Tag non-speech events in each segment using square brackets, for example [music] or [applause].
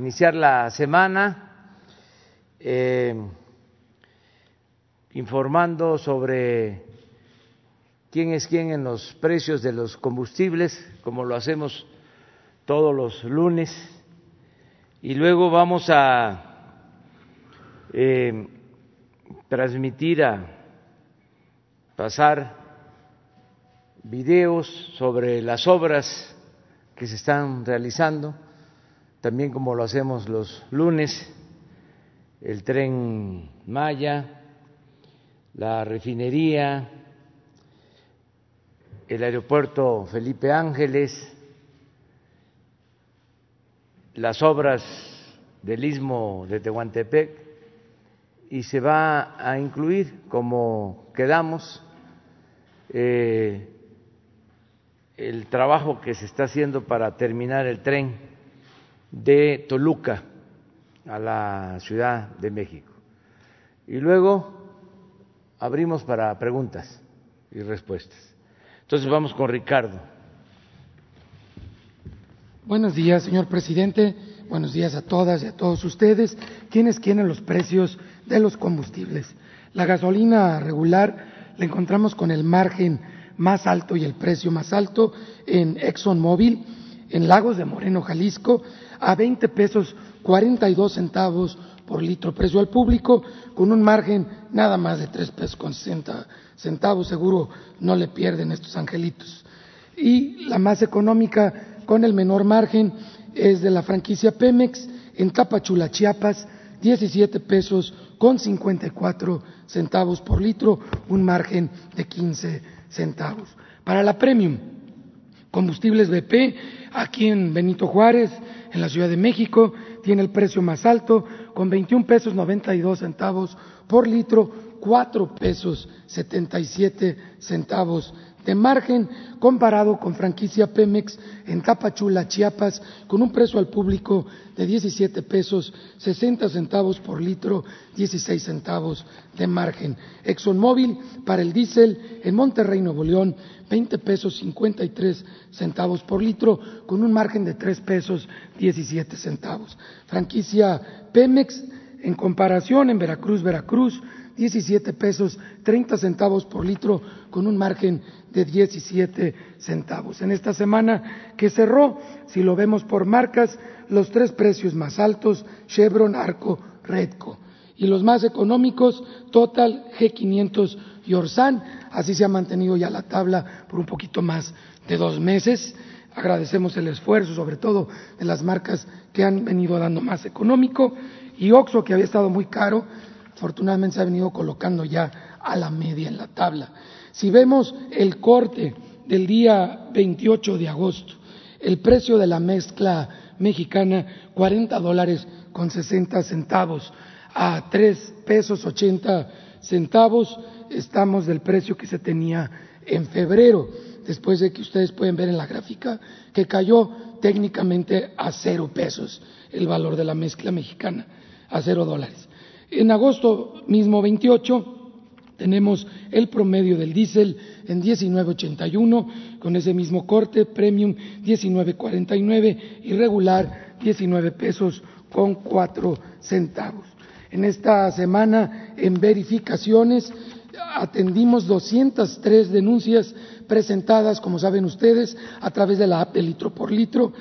iniciar la semana eh, informando sobre quién es quién en los precios de los combustibles, como lo hacemos todos los lunes, y luego vamos a eh, transmitir, a pasar videos sobre las obras que se están realizando, también como lo hacemos los lunes, el tren Maya, la refinería, el aeropuerto Felipe Ángeles, las obras del istmo de Tehuantepec y se va a incluir, como quedamos, eh, el trabajo que se está haciendo para terminar el tren de Toluca a la Ciudad de México. Y luego abrimos para preguntas y respuestas. Entonces vamos con Ricardo. Buenos días, señor presidente. Buenos días a todas y a todos ustedes. ¿Quiénes quieren los precios de los combustibles? La gasolina regular la encontramos con el margen más alto y el precio más alto en ExxonMobil, en Lagos de Moreno, Jalisco, a 20 pesos 42 centavos por litro precio al público, con un margen nada más de 3 pesos con 60 centavos, seguro no le pierden estos angelitos. Y la más económica, con el menor margen, es de la franquicia Pemex en Tapachula, Chiapas, 17 pesos con 54 centavos por litro, un margen de 15 centavos. Para la Premium, combustibles BP, aquí en Benito Juárez, en la Ciudad de México, tiene el precio más alto, con 21 pesos 92 centavos por litro, cuatro pesos setenta y siete centavos de margen comparado con franquicia Pemex en Tapachula, Chiapas, con un precio al público de 17 pesos 60 centavos por litro, 16 centavos de margen. ExxonMobil para el diésel en Monterrey, Nuevo León, 20 pesos 53 centavos por litro, con un margen de 3 pesos 17 centavos. Franquicia Pemex en comparación en Veracruz, Veracruz, 17 pesos 30 centavos por litro con un margen de 17 centavos. En esta semana que cerró, si lo vemos por marcas, los tres precios más altos, Chevron, Arco, Redco. Y los más económicos, Total, G500 y Orsan. Así se ha mantenido ya la tabla por un poquito más de dos meses. Agradecemos el esfuerzo, sobre todo de las marcas que han venido dando más económico. Y Oxo, que había estado muy caro, afortunadamente se ha venido colocando ya a la media en la tabla. Si vemos el corte del día 28 de agosto, el precio de la mezcla mexicana, 40 dólares con 60 centavos a 3 pesos 80 centavos, estamos del precio que se tenía en febrero, después de que ustedes pueden ver en la gráfica que cayó técnicamente a cero pesos el valor de la mezcla mexicana, a cero dólares. En agosto mismo 28 tenemos el promedio del diésel en 19.81 con ese mismo corte, premium 19.49 y regular 19 pesos con 4 centavos. En esta semana en verificaciones atendimos 203 denuncias presentadas, como saben ustedes, a través de la app de litro por litro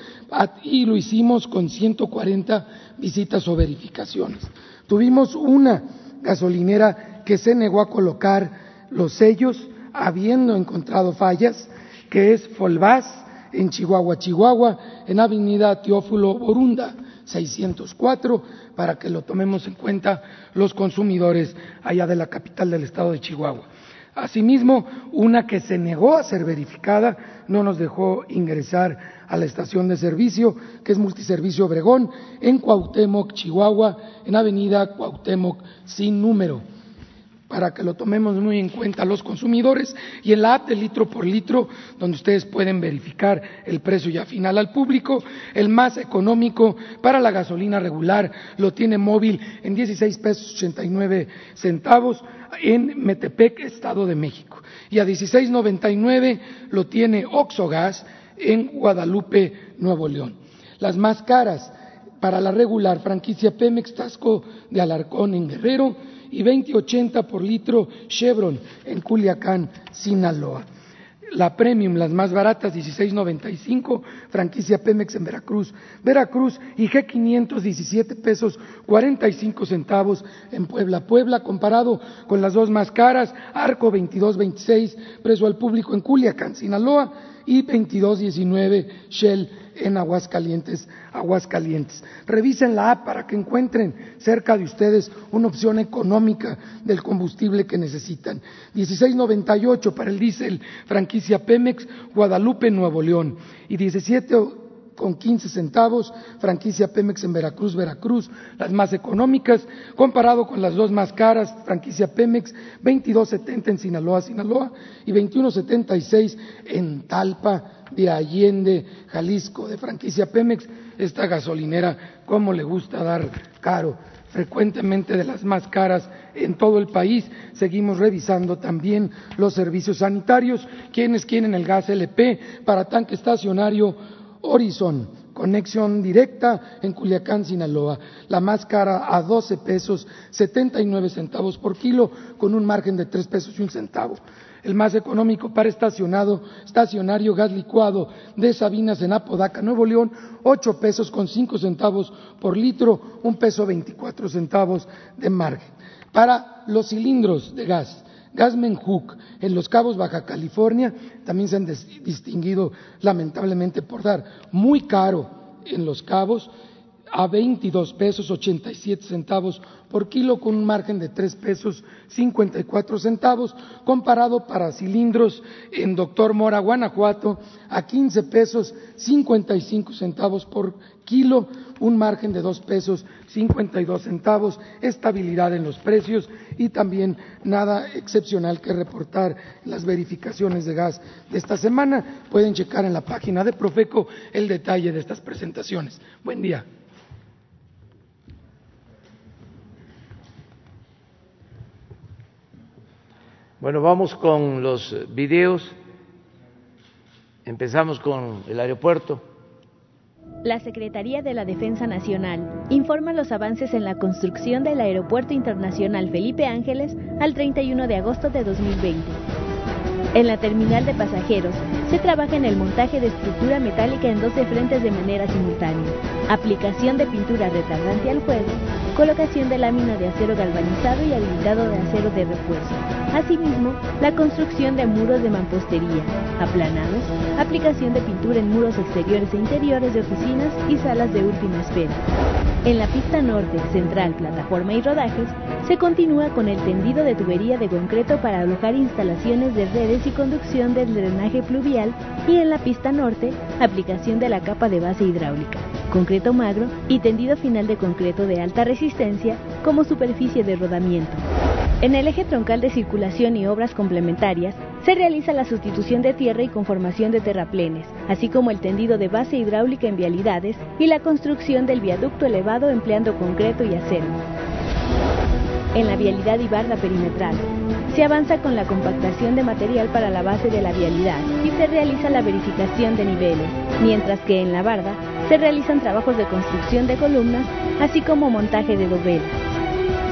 y lo hicimos con 140 visitas o verificaciones. Tuvimos una gasolinera que se negó a colocar los sellos habiendo encontrado fallas, que es Folvás en Chihuahua, Chihuahua, en Avenida Teófilo Borunda 604, para que lo tomemos en cuenta los consumidores allá de la capital del estado de Chihuahua. Asimismo, una que se negó a ser verificada no nos dejó ingresar a la estación de servicio, que es Multiservicio Obregón, en Cuauhtémoc, Chihuahua, en Avenida Cuauhtémoc sin número, para que lo tomemos muy en cuenta los consumidores, y en la app de litro por litro, donde ustedes pueden verificar el precio ya final al público, el más económico para la gasolina regular lo tiene móvil en 16 pesos 89 centavos, en Metepec, Estado de México. Y a 16.99 lo tiene Oxogas en Guadalupe, Nuevo León. Las más caras para la regular franquicia Pemex Tasco de Alarcón en Guerrero y 20.80 por litro Chevron en Culiacán, Sinaloa. La premium, las más baratas, 16.95, franquicia Pemex en Veracruz, Veracruz y G500, 17 pesos 45 centavos en Puebla. Puebla comparado con las dos más caras, Arco 22.26, preso al público en Culiacán, Sinaloa y 22.19 Shell en Aguascalientes, Aguascalientes. Revisen la app para que encuentren cerca de ustedes una opción económica del combustible que necesitan. 16.98 para el diésel franquicia Pemex, Guadalupe, Nuevo León y 17 con 15 centavos, franquicia Pemex en Veracruz, Veracruz, las más económicas, comparado con las dos más caras, franquicia Pemex, 22.70 en Sinaloa, Sinaloa y 21.76 en Talpa, de Allende, Jalisco, de franquicia Pemex, esta gasolinera, como le gusta dar caro, frecuentemente de las más caras en todo el país. Seguimos revisando también los servicios sanitarios, quienes quieren el gas LP para tanque estacionario Horizon, conexión directa en Culiacán, Sinaloa, la más cara a 12 pesos 79 centavos por kilo, con un margen de 3 pesos y un centavo el más económico para estacionado, estacionario gas licuado de Sabinas en Apodaca, Nuevo León, ocho pesos con cinco centavos por litro, un peso veinticuatro centavos de margen. Para los cilindros de gas, Gasmenhook en Los Cabos, Baja California, también se han distinguido lamentablemente por dar muy caro en Los Cabos, a 22 pesos 87 centavos por kilo con un margen de 3 pesos 54 centavos, comparado para cilindros en Doctor Mora, Guanajuato, a 15 pesos 55 centavos por kilo, un margen de 2 pesos 52 centavos, estabilidad en los precios y también nada excepcional que reportar las verificaciones de gas de esta semana. Pueden checar en la página de Profeco el detalle de estas presentaciones. Buen día. Bueno, vamos con los videos. Empezamos con el aeropuerto. La Secretaría de la Defensa Nacional informa los avances en la construcción del Aeropuerto Internacional Felipe Ángeles al 31 de agosto de 2020. En la terminal de pasajeros se trabaja en el montaje de estructura metálica en 12 frentes de manera simultánea, aplicación de pintura retardante al fuego, colocación de lámina de acero galvanizado y habilitado de acero de refuerzo. Asimismo, la construcción de muros de mampostería, aplanados, aplicación de pintura en muros exteriores e interiores de oficinas y salas de última espera. En la pista norte, central, plataforma y rodajes, se continúa con el tendido de tubería de concreto para alojar instalaciones de redes y conducción del drenaje pluvial y en la pista norte, aplicación de la capa de base hidráulica, concreto magro y tendido final de concreto de alta resistencia como superficie de rodamiento. En el eje troncal de circulación y obras complementarias, se realiza la sustitución de tierra y conformación de terraplenes, así como el tendido de base hidráulica en vialidades y la construcción del viaducto elevado empleando concreto y acero. En la vialidad y barda perimetral, se avanza con la compactación de material para la base de la vialidad y se realiza la verificación de niveles, mientras que en la barda se realizan trabajos de construcción de columnas, así como montaje de dovelas.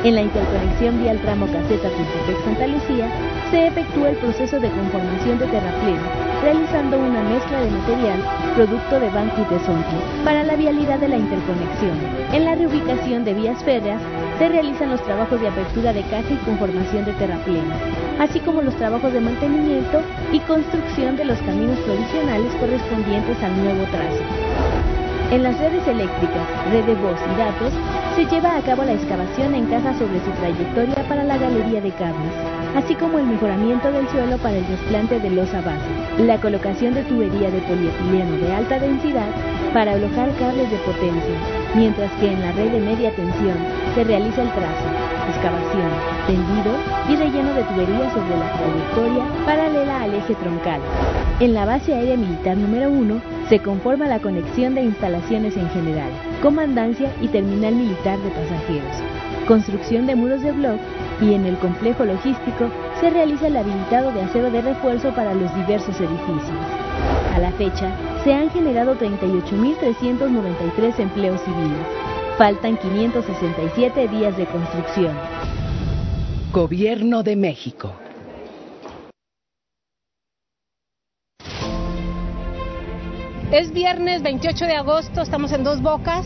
En la interconexión vial tramo caseta Tultepec Santa Lucía se efectúa el proceso de conformación de terraplén, realizando una mezcla de material producto de banco y para la vialidad de la interconexión. En la reubicación de vías férreas se realizan los trabajos de apertura de caja y conformación de terraplén, así como los trabajos de mantenimiento y construcción de los caminos provisionales correspondientes al nuevo trazo. En las redes eléctricas, red de voz y datos, se lleva a cabo la excavación en caja sobre su trayectoria para la galería de cables, así como el mejoramiento del suelo para el desplante de losa base, la colocación de tubería de polietileno de alta densidad para alojar cables de potencia, mientras que en la red de media tensión se realiza el trazo, excavación, tendido y relleno de tuberías sobre la trayectoria paralela al eje troncal. En la base aérea militar número 1 se conforma la conexión de instalaciones en general, comandancia y terminal militar de pasajeros, construcción de muros de bloc y en el complejo logístico se realiza el habilitado de acero de refuerzo para los diversos edificios. A la fecha, se han generado 38.393 empleos civiles. Faltan 567 días de construcción. Gobierno de México. Es viernes 28 de agosto, estamos en Dos Bocas.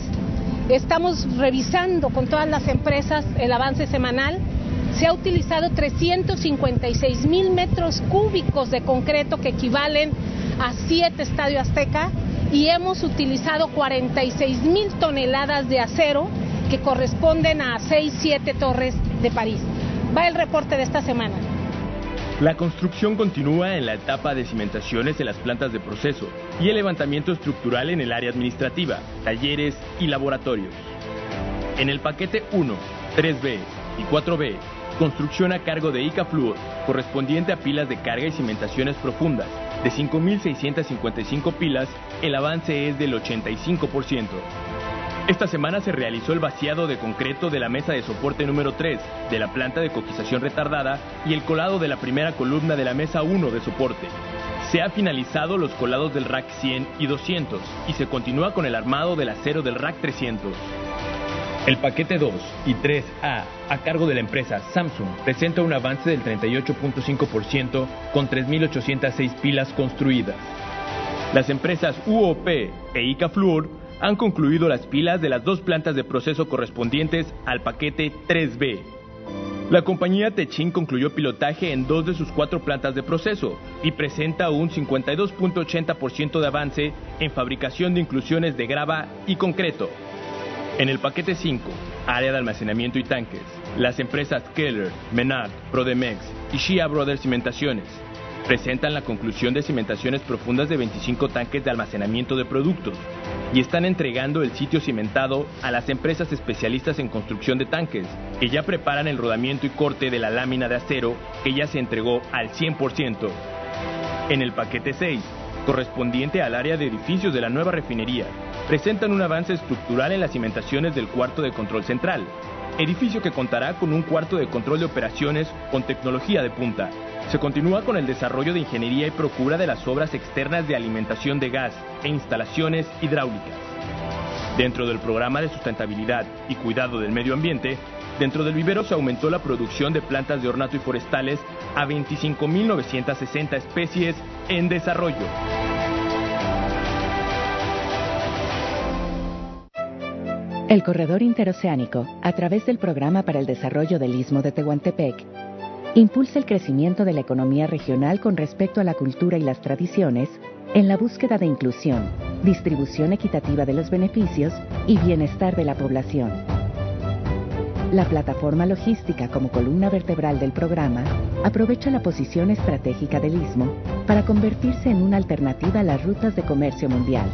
Estamos revisando con todas las empresas el avance semanal. Se ha utilizado 356 mil metros cúbicos de concreto que equivalen a 7 Estadio Azteca y hemos utilizado 46 mil toneladas de acero que corresponden a 6, 7 torres de París. Va el reporte de esta semana. La construcción continúa en la etapa de cimentaciones de las plantas de proceso y el levantamiento estructural en el área administrativa, talleres y laboratorios. En el paquete 1, 3B y 4B, construcción a cargo de ICA Fluor, correspondiente a pilas de carga y cimentaciones profundas, de 5.655 pilas, el avance es del 85%. Esta semana se realizó el vaciado de concreto de la mesa de soporte número 3 de la planta de coquización retardada y el colado de la primera columna de la mesa 1 de soporte. Se ha finalizado los colados del rack 100 y 200 y se continúa con el armado del acero del rack 300. El paquete 2 y 3A, a cargo de la empresa Samsung, presenta un avance del 38.5% con 3.806 pilas construidas. Las empresas UOP e ICA Fluor han concluido las pilas de las dos plantas de proceso correspondientes al paquete 3B. La compañía Techin concluyó pilotaje en dos de sus cuatro plantas de proceso y presenta un 52.80% de avance en fabricación de inclusiones de grava y concreto. En el paquete 5, área de almacenamiento y tanques, las empresas Keller, Menard, Prodemex y Shia Brothers Cimentaciones presentan la conclusión de cimentaciones profundas de 25 tanques de almacenamiento de productos y están entregando el sitio cimentado a las empresas especialistas en construcción de tanques, que ya preparan el rodamiento y corte de la lámina de acero que ya se entregó al 100%. En el paquete 6, correspondiente al área de edificios de la nueva refinería, presentan un avance estructural en las cimentaciones del cuarto de control central, edificio que contará con un cuarto de control de operaciones con tecnología de punta, se continúa con el desarrollo de ingeniería y procura de las obras externas de alimentación de gas e instalaciones hidráulicas. Dentro del programa de sustentabilidad y cuidado del medio ambiente, dentro del vivero se aumentó la producción de plantas de ornato y forestales a 25.960 especies en desarrollo. El corredor interoceánico, a través del Programa para el Desarrollo del Istmo de Tehuantepec, impulsa el crecimiento de la economía regional con respecto a la cultura y las tradiciones en la búsqueda de inclusión, distribución equitativa de los beneficios y bienestar de la población. La plataforma logística como columna vertebral del programa aprovecha la posición estratégica del istmo para convertirse en una alternativa a las rutas de comercio mundial.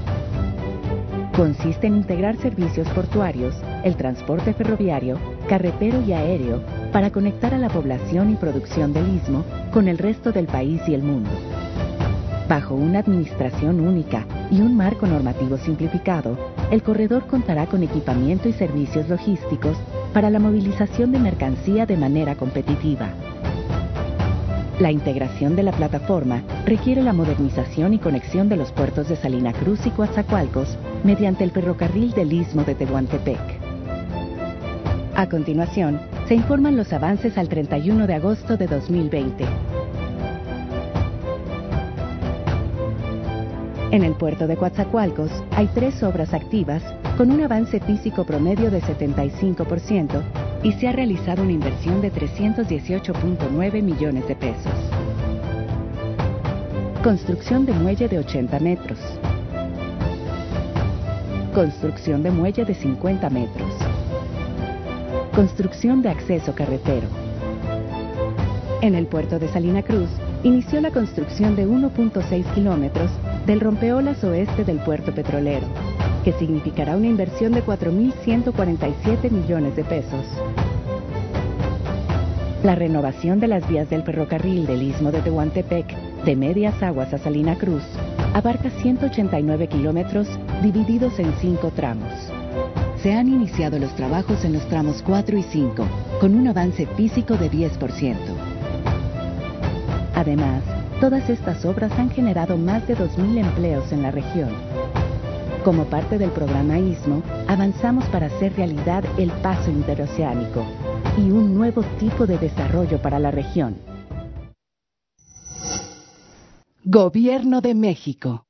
Consiste en integrar servicios portuarios, el transporte ferroviario, carretero y aéreo para conectar a la población y producción del istmo con el resto del país y el mundo. Bajo una administración única y un marco normativo simplificado, el corredor contará con equipamiento y servicios logísticos para la movilización de mercancía de manera competitiva. La integración de la plataforma requiere la modernización y conexión de los puertos de Salina Cruz y Coatzacoalcos mediante el ferrocarril del Istmo de Tehuantepec. A continuación, se informan los avances al 31 de agosto de 2020. En el puerto de Coatzacoalcos hay tres obras activas con un avance físico promedio de 75% y se ha realizado una inversión de 318.9 millones de pesos. Construcción de muelle de 80 metros. Construcción de muelle de 50 metros Construcción de acceso carretero. En el puerto de Salina Cruz, inició la construcción de 1.6 kilómetros del rompeolas oeste del puerto petrolero, que significará una inversión de 4.147 millones de pesos. La renovación de las vías del ferrocarril del Istmo de Tehuantepec, de Medias Aguas a Salina Cruz, abarca 189 kilómetros divididos en cinco tramos. Se han iniciado los trabajos en los tramos 4 y 5, con un avance físico de 10%. Además, Todas estas obras han generado más de 2.000 empleos en la región. Como parte del programa ISMO, avanzamos para hacer realidad el paso interoceánico y un nuevo tipo de desarrollo para la región. Gobierno de México.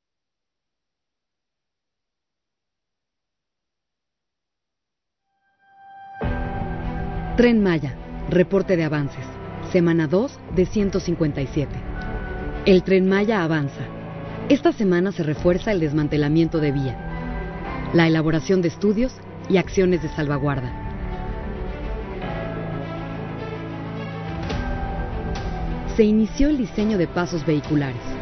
Tren Maya, reporte de avances, semana 2 de 157. El Tren Maya avanza. Esta semana se refuerza el desmantelamiento de vía, la elaboración de estudios y acciones de salvaguarda. Se inició el diseño de pasos vehiculares.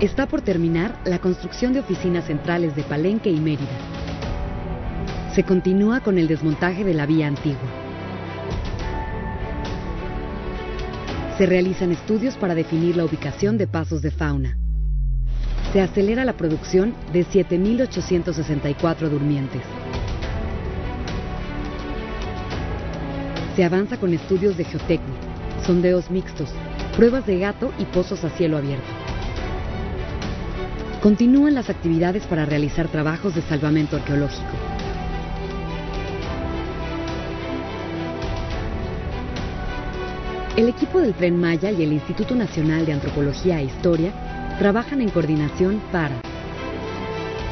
Está por terminar la construcción de oficinas centrales de Palenque y Mérida. Se continúa con el desmontaje de la vía antigua. Se realizan estudios para definir la ubicación de pasos de fauna. Se acelera la producción de 7.864 durmientes. Se avanza con estudios de geotecnia, sondeos mixtos, pruebas de gato y pozos a cielo abierto. Continúan las actividades para realizar trabajos de salvamento arqueológico. El equipo del Tren Maya y el Instituto Nacional de Antropología e Historia trabajan en coordinación para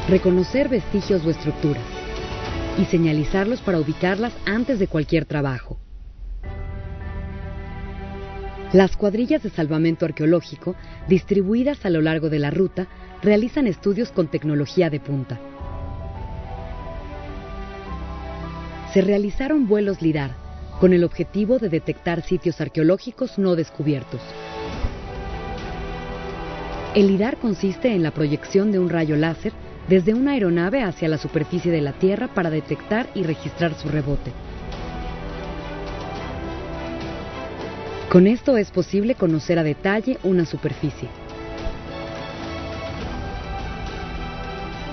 reconocer vestigios o estructuras y señalizarlos para ubicarlas antes de cualquier trabajo. Las cuadrillas de salvamento arqueológico, distribuidas a lo largo de la ruta, realizan estudios con tecnología de punta. Se realizaron vuelos LIDAR con el objetivo de detectar sitios arqueológicos no descubiertos. El LIDAR consiste en la proyección de un rayo láser desde una aeronave hacia la superficie de la Tierra para detectar y registrar su rebote. Con esto es posible conocer a detalle una superficie.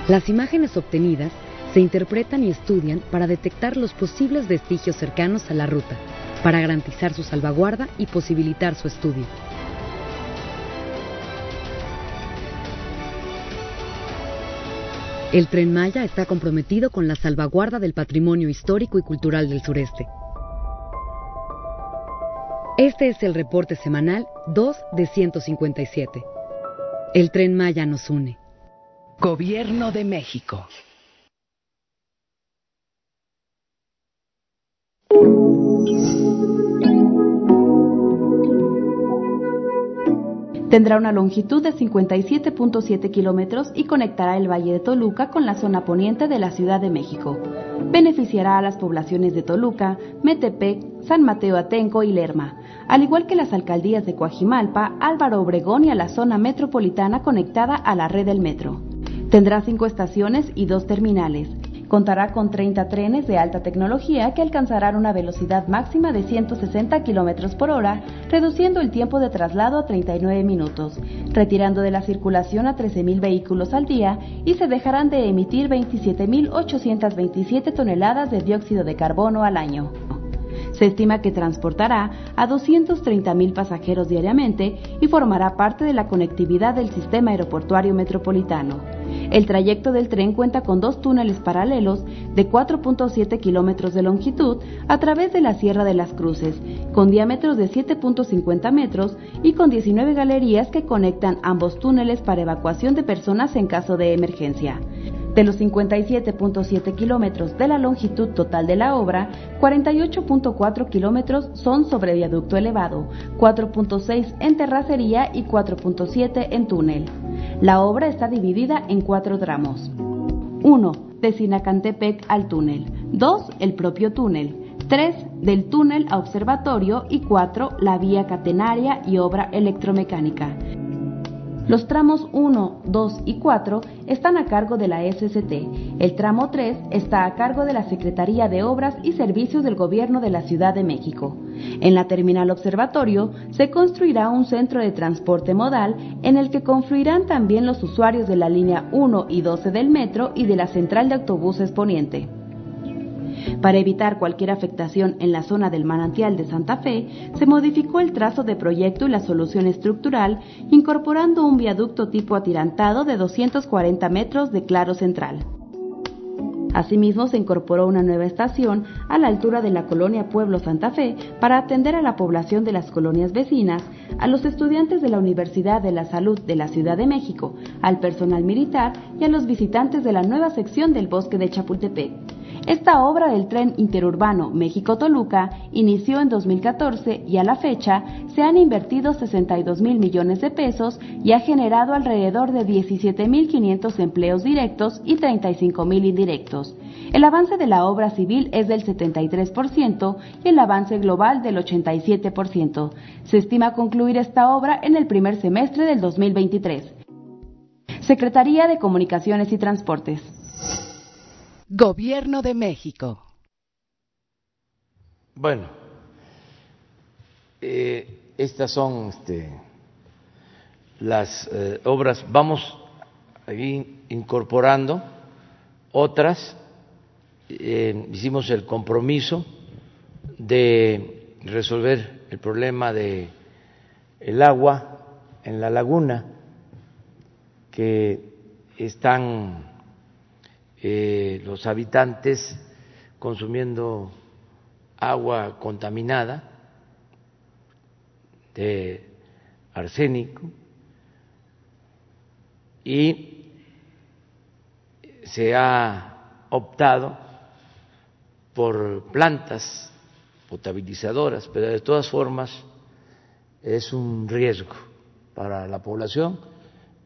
Las imágenes obtenidas se interpretan y estudian para detectar los posibles vestigios cercanos a la ruta, para garantizar su salvaguarda y posibilitar su estudio. El tren Maya está comprometido con la salvaguarda del patrimonio histórico y cultural del sureste. Este es el reporte semanal 2 de 157. El tren Maya nos une. Gobierno de México. Tendrá una longitud de 57.7 kilómetros y conectará el Valle de Toluca con la zona poniente de la Ciudad de México. Beneficiará a las poblaciones de Toluca, Metepec, San Mateo Atenco y Lerma, al igual que las alcaldías de Coajimalpa, Álvaro Obregón y a la zona metropolitana conectada a la red del metro. Tendrá cinco estaciones y dos terminales. Contará con 30 trenes de alta tecnología que alcanzarán una velocidad máxima de 160 kilómetros por hora, reduciendo el tiempo de traslado a 39 minutos, retirando de la circulación a 13.000 vehículos al día y se dejarán de emitir 27.827 toneladas de dióxido de carbono al año. Se estima que transportará a 230.000 pasajeros diariamente y formará parte de la conectividad del sistema aeroportuario metropolitano. El trayecto del tren cuenta con dos túneles paralelos de 4.7 kilómetros de longitud a través de la Sierra de las Cruces, con diámetros de 7.50 metros y con 19 galerías que conectan ambos túneles para evacuación de personas en caso de emergencia. De los 57.7 kilómetros de la longitud total de la obra, 48.4 kilómetros son sobre viaducto elevado, 4.6 en terracería y 4.7 en túnel. La obra está dividida en cuatro tramos. 1. De Sinacantepec al túnel. 2. El propio túnel. 3. Del túnel a observatorio y 4. La vía catenaria y obra electromecánica. Los tramos 1, 2 y 4 están a cargo de la SCT. El tramo 3 está a cargo de la Secretaría de Obras y Servicios del Gobierno de la Ciudad de México. En la terminal observatorio se construirá un centro de transporte modal en el que confluirán también los usuarios de la línea 1 y 12 del metro y de la central de autobuses poniente. Para evitar cualquier afectación en la zona del manantial de Santa Fe, se modificó el trazo de proyecto y la solución estructural, incorporando un viaducto tipo atirantado de 240 metros de claro central. Asimismo, se incorporó una nueva estación a la altura de la colonia Pueblo Santa Fe para atender a la población de las colonias vecinas, a los estudiantes de la Universidad de la Salud de la Ciudad de México, al personal militar y a los visitantes de la nueva sección del bosque de Chapultepec. Esta obra del tren interurbano México-Toluca inició en 2014 y a la fecha se han invertido 62 mil millones de pesos y ha generado alrededor de 17 mil 500 empleos directos y 35 mil indirectos. El avance de la obra civil es del 73% y el avance global del 87%. Se estima concluir esta obra en el primer semestre del 2023. Secretaría de Comunicaciones y Transportes. Gobierno de México. Bueno, eh, estas son este, las eh, obras. Vamos ahí incorporando otras. Hicimos el compromiso de resolver el problema de el agua en la laguna que están eh, los habitantes consumiendo agua contaminada de arsénico y se ha optado por plantas potabilizadoras, pero de todas formas es un riesgo para la población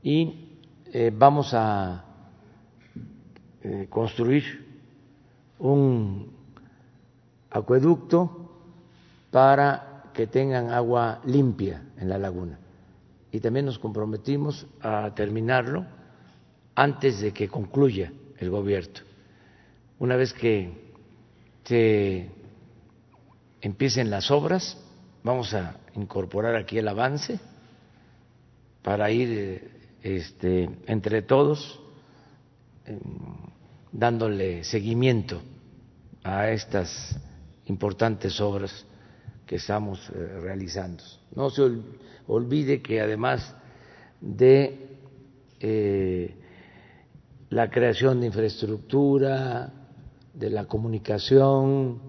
y eh, vamos a eh, construir un acueducto para que tengan agua limpia en la laguna. Y también nos comprometimos a terminarlo antes de que concluya el gobierno. Una vez que se empiecen las obras, vamos a incorporar aquí el avance para ir eh, este, entre todos dándole seguimiento a estas importantes obras que estamos eh, realizando. No se olvide que además de eh, la creación de infraestructura, de la comunicación,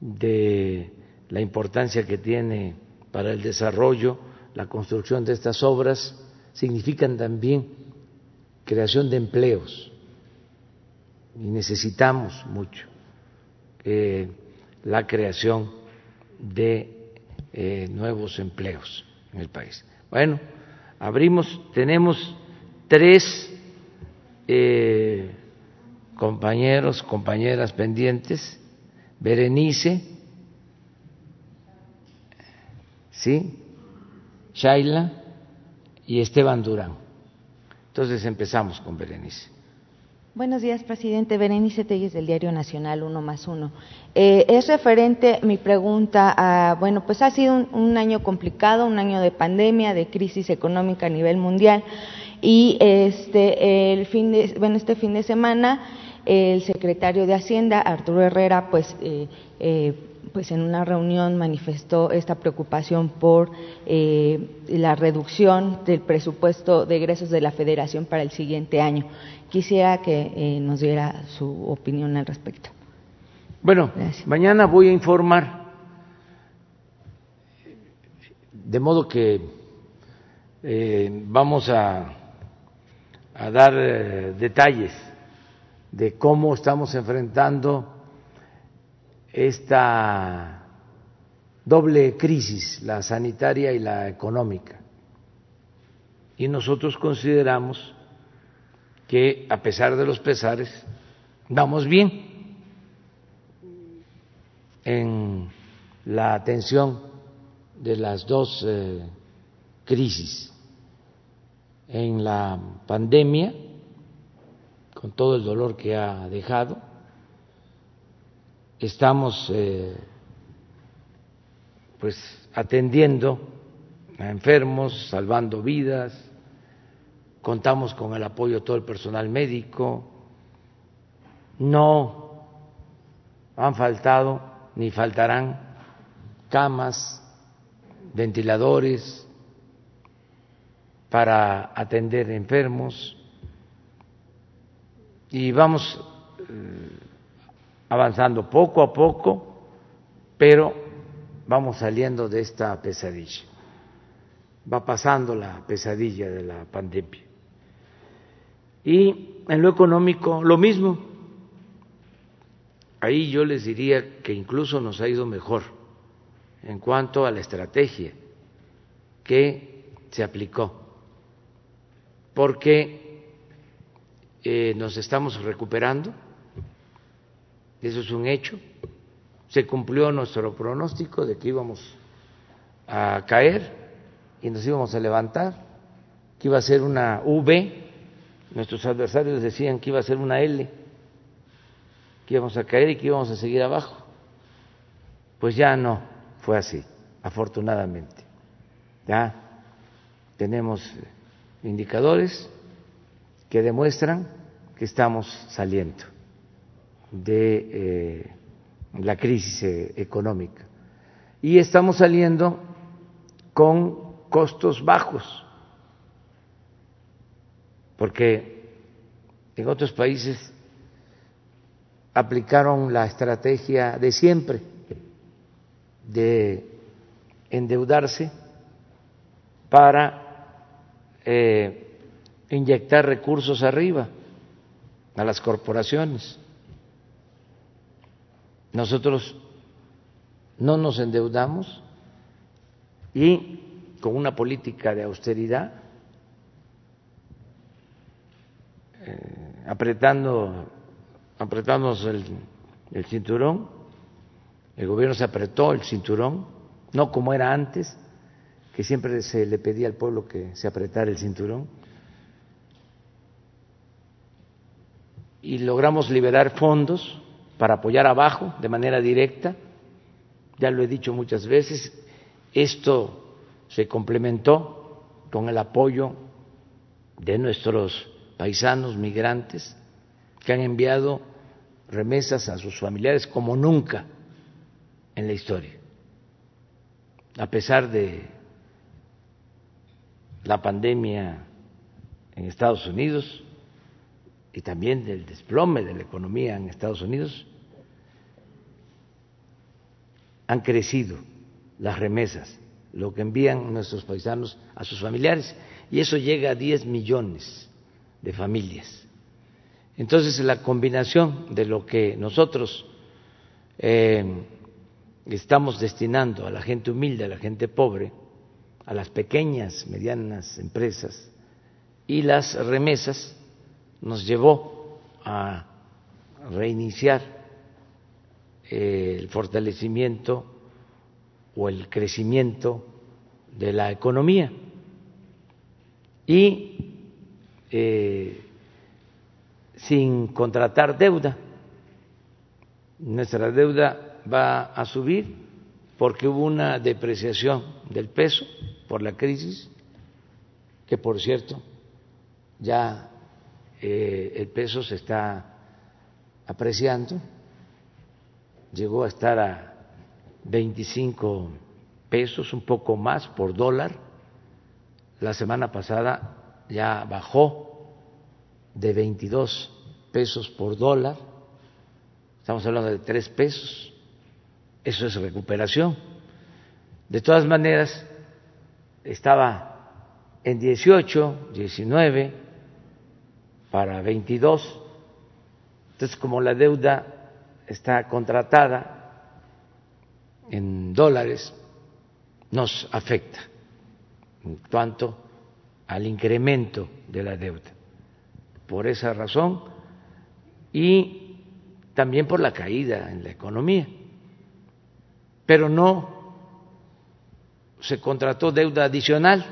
de la importancia que tiene para el desarrollo, la construcción de estas obras, significan también creación de empleos y necesitamos mucho la creación de eh, nuevos empleos en el país. Bueno, abrimos, tenemos tres eh, compañeros, compañeras pendientes, Berenice, ¿sí? Shaila y Esteban Durán. Entonces empezamos con Berenice. Buenos días, presidente. Berenice Telles del Diario Nacional, uno más uno. Eh, es referente mi pregunta a, bueno, pues ha sido un, año complicado, un año de pandemia, de crisis económica a nivel mundial, y este, el fin de, bueno, este fin de semana el secretario de Hacienda, Arturo Herrera, pues eh, eh, pues en una reunión manifestó esta preocupación por eh, la reducción del presupuesto de egresos de la Federación para el siguiente año. Quisiera que eh, nos diera su opinión al respecto. Bueno, mañana voy a informar, de modo que eh, vamos a, a dar detalles de cómo estamos enfrentando esta doble crisis, la sanitaria y la económica. Y nosotros consideramos que, a pesar de los pesares, vamos bien en la atención de las dos eh, crisis. En la pandemia, con todo el dolor que ha dejado, estamos eh, pues atendiendo a enfermos, salvando vidas, contamos con el apoyo de todo el personal médico, no han faltado ni faltarán camas, ventiladores para atender enfermos y vamos eh, avanzando poco a poco, pero vamos saliendo de esta pesadilla. Va pasando la pesadilla de la pandemia. Y en lo económico, lo mismo. Ahí yo les diría que incluso nos ha ido mejor en cuanto a la estrategia que se aplicó, porque eh, nos estamos recuperando, eso es un hecho, se cumplió nuestro pronóstico de que íbamos a caer y nos íbamos a levantar, que iba a ser una V, nuestros adversarios decían que iba a ser una L, que íbamos a caer y que íbamos a seguir abajo. Pues ya no fue así, afortunadamente. Ya tenemos indicadores que demuestran que estamos saliendo de eh, la crisis eh, económica y estamos saliendo con costos bajos porque en otros países aplicaron la estrategia de siempre de endeudarse para eh, inyectar recursos arriba a las corporaciones. Nosotros no nos endeudamos y con una política de austeridad Eh, apretando, apretamos el, el cinturón, el gobierno se apretó el cinturón, no como era antes, que siempre se le pedía al pueblo que se apretara el cinturón. Y logramos liberar fondos para apoyar abajo de manera directa. Ya lo he dicho muchas veces, esto se complementó con el apoyo de nuestros paisanos migrantes que han enviado remesas a sus familiares como nunca en la historia, a pesar de la pandemia en Estados Unidos y también del desplome de la economía en Estados Unidos, han crecido las remesas, lo que envían nuestros paisanos a sus familiares, y eso llega a 10 millones de familias. Entonces, la combinación de lo que nosotros eh, estamos destinando a la gente humilde, a la gente pobre, a las pequeñas, medianas empresas y las remesas, nos llevó a reiniciar el fortalecimiento o el crecimiento de la economía. Y eh, sin contratar deuda. Nuestra deuda va a subir porque hubo una depreciación del peso por la crisis, que por cierto ya eh, el peso se está apreciando, llegó a estar a 25 pesos, un poco más por dólar. La semana pasada ya bajó de 22 pesos por dólar, estamos hablando de 3 pesos, eso es recuperación. De todas maneras, estaba en 18, 19, para 22, entonces como la deuda está contratada en dólares, nos afecta en cuanto al incremento de la deuda. Por esa razón y también por la caída en la economía. Pero no se contrató deuda adicional.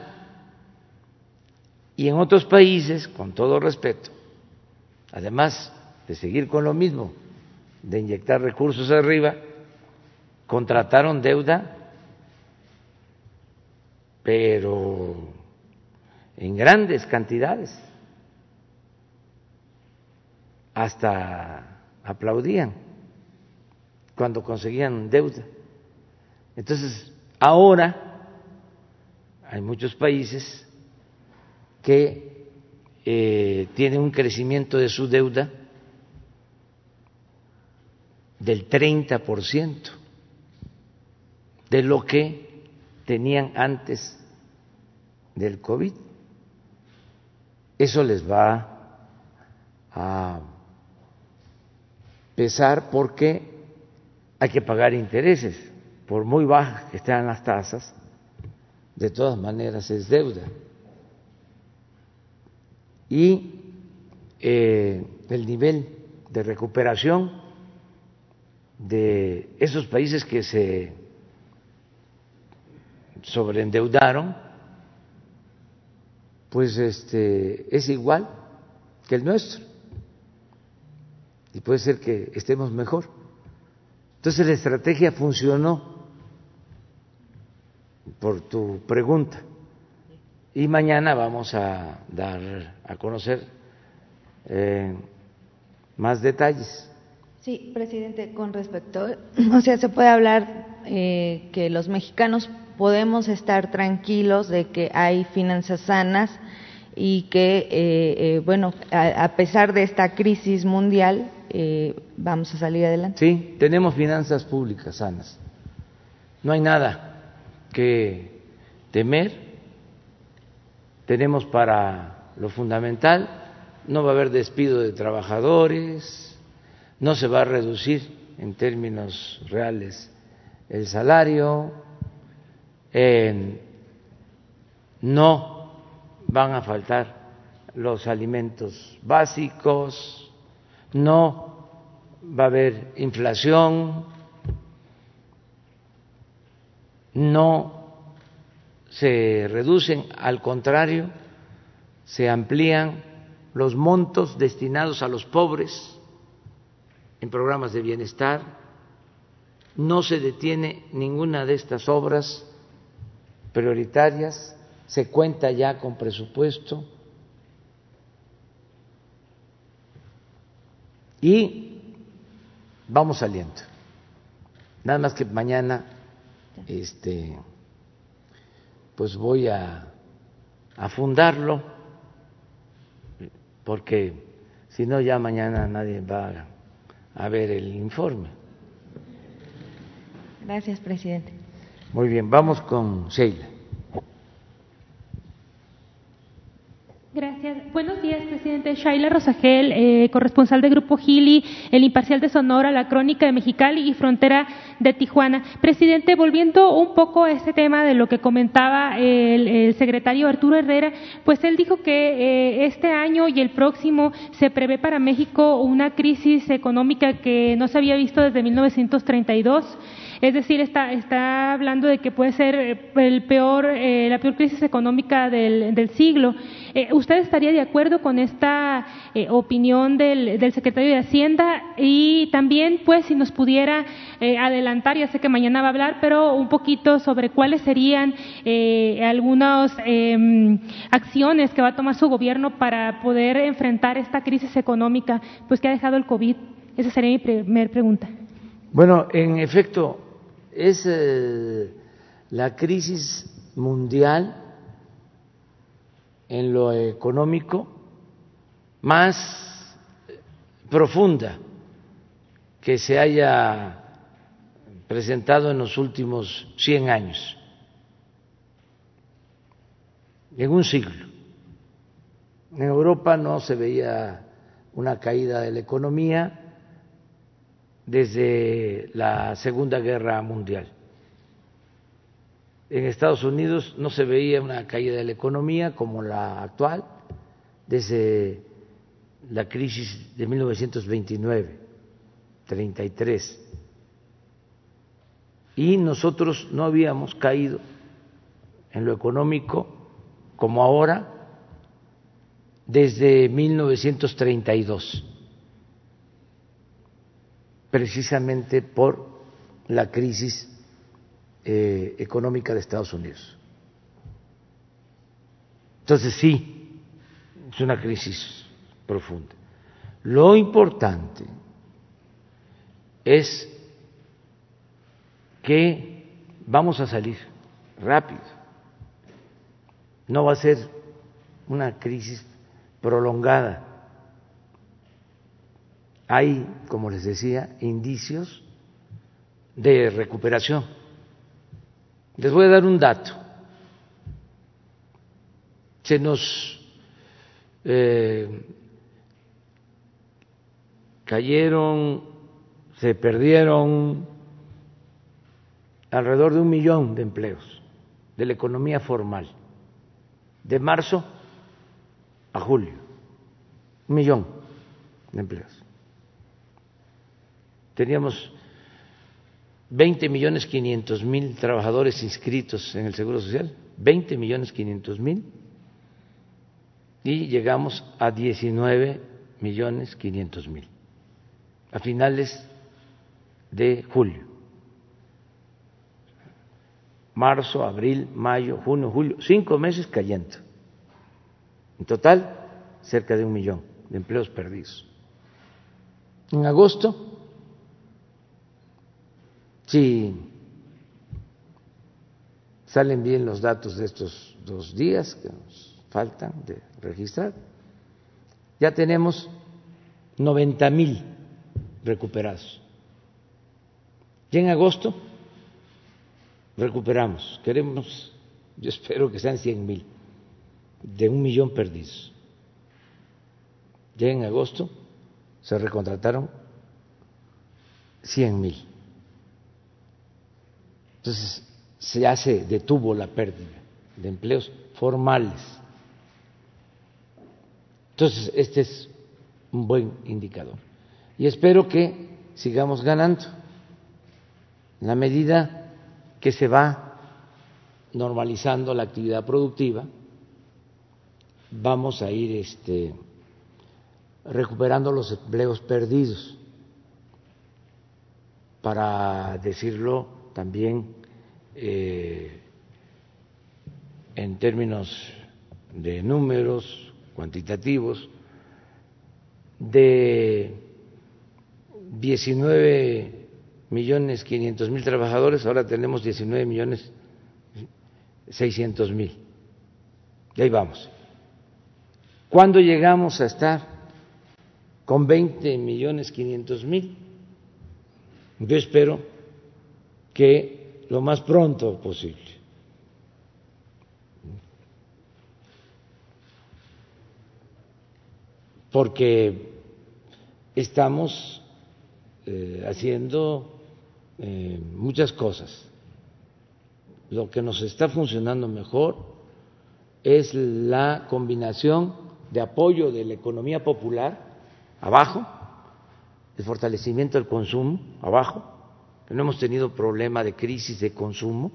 Y en otros países, con todo respeto, además de seguir con lo mismo, de inyectar recursos arriba, contrataron deuda, pero en grandes cantidades. Hasta aplaudían cuando conseguían deuda. Entonces, ahora hay muchos países que eh, tienen un crecimiento de su deuda del 30% de lo que tenían antes del COVID. Eso les va a pesar porque hay que pagar intereses, por muy bajas que estén las tasas, de todas maneras es deuda. Y eh, el nivel de recuperación de esos países que se sobreendeudaron, pues este es igual que el nuestro. Y puede ser que estemos mejor. Entonces la estrategia funcionó por tu pregunta. Y mañana vamos a dar a conocer eh, más detalles. Sí, presidente, con respecto, o sea, se puede hablar eh, que los mexicanos podemos estar tranquilos de que hay finanzas sanas y que, eh, eh, bueno, a, pesar de esta crisis mundial, eh, vamos a salir adelante. Sí, tenemos finanzas públicas sanas. No hay nada que temer. Tenemos para lo fundamental, no va a haber despido de trabajadores, no se va a reducir en términos reales el salario, no van a faltar los alimentos básicos, no va a haber inflación, no se reducen, al contrario, se amplían los montos destinados a los pobres en programas de bienestar, no se detiene ninguna de estas obras prioritarias se cuenta ya con presupuesto y vamos saliendo. Nada más que mañana este pues voy a, a fundarlo porque si no ya mañana nadie va a ver el informe. Gracias, presidente. Muy bien, vamos con Sheila. Gracias. Buenos días, presidente. Shaila Rosagel, eh, corresponsal de Grupo Gili, El Imparcial de Sonora, La Crónica de Mexicali y Frontera de Tijuana. Presidente, volviendo un poco a este tema de lo que comentaba el, secretario Arturo Herrera, pues él dijo que eh, este año y el próximo se prevé para México una crisis económica que no se había visto desde 1932 es decir, está, está hablando de que puede ser eh, el peor, eh, la peor crisis económica del, siglo. Eh, ¿Usted estaría de acuerdo con esta opinión del, del, secretario de Hacienda? Y también, pues, si nos pudiera adelantar, ya sé que mañana va a hablar, pero un poquito sobre cuáles serían algunas em, acciones que va a tomar su gobierno para poder enfrentar esta crisis económica pues, que ha dejado el COVID. Esa sería mi primera pregunta. Bueno, en efecto, es eh, la crisis mundial en lo económico más profunda que se haya presentado en los últimos 100 años, en un siglo. En Europa no se veía una caída de la economía, desde la Segunda Guerra Mundial. En Estados Unidos no se veía una caída de la economía como la actual desde la crisis de 1929, 33. Y nosotros no habíamos caído en lo económico como ahora desde 1932 precisamente por la crisis eh, económica de Estados Unidos. Entonces sí, es una crisis profunda. Lo importante es que vamos a salir rápido. No va a ser una crisis prolongada. Hay, como les decía, indicios de recuperación. Les voy a dar un dato. Se nos eh, cayeron, se perdieron alrededor de un millón de empleos de la economía formal, de marzo a julio, un millón de empleos. Teníamos 20 millones 500 mil trabajadores inscritos en el Seguro Social, 20 millones 500 mil, y llegamos a 19 millones 500 mil a finales de julio marzo, abril, mayo, junio, julio, cinco meses cayendo. En total, cerca de un millón de empleos perdidos. En agosto, si salen bien los datos de estos dos días que nos faltan de registrar, ya tenemos 90 mil recuperados. Y en agosto recuperamos. Queremos, yo espero que sean 100 mil, de un millón perdidos. Ya en agosto se recontrataron 100 mil. Entonces, se detuvo la pérdida de empleos formales. Entonces, este es un buen indicador. Y espero que sigamos ganando. En la medida que se va normalizando la actividad productiva, vamos a ir este, recuperando los empleos perdidos. Para decirlo también eh, en términos de números cuantitativos, de 19 millones quinientos mil trabajadores, ahora tenemos 19 millones seiscientos mil. Y ahí vamos. ¿Cuándo llegamos a estar con 20 millones quinientos mil? Yo espero que lo más pronto posible. Porque estamos eh, haciendo eh, muchas cosas. Lo que nos está funcionando mejor es la combinación de apoyo de la economía popular abajo, el fortalecimiento del consumo abajo, no hemos tenido problema de crisis de consumo,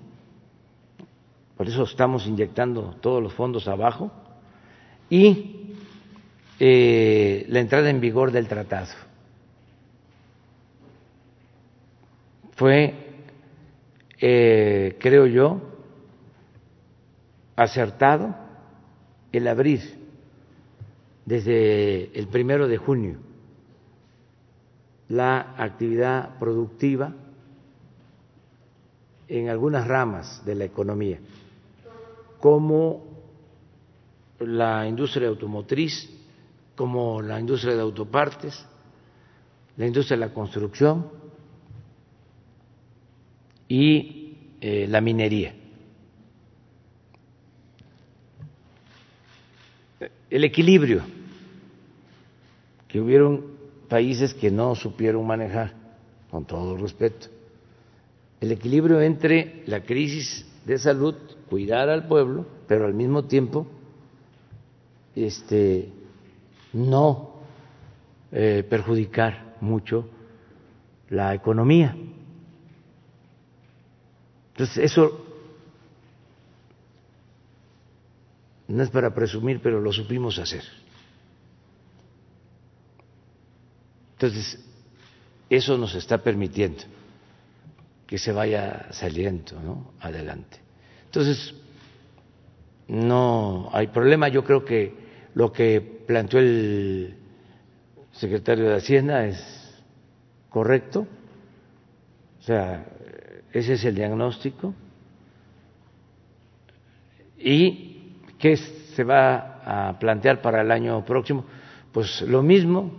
por eso estamos inyectando todos los fondos abajo, y eh, la entrada en vigor del tratado. Fue, eh, creo yo, acertado el abrir desde el primero de junio la actividad productiva en algunas ramas de la economía, como la industria automotriz, como la industria de autopartes, la industria de la construcción, y eh, la minería. El equilibrio, que hubieron países que no supieron manejar, con todo respeto, el equilibrio entre la crisis de salud, cuidar al pueblo, pero al mismo tiempo este, no eh, perjudicar mucho la economía. Entonces, eso no es para presumir, pero lo supimos hacer. Entonces, eso nos está permitiendo que se vaya saliendo ¿no? adelante. Entonces, no hay problema. Yo creo que lo que planteó el secretario de Hacienda es correcto. O sea, ese es el diagnóstico. ¿Y qué se va a plantear para el año próximo? Pues lo mismo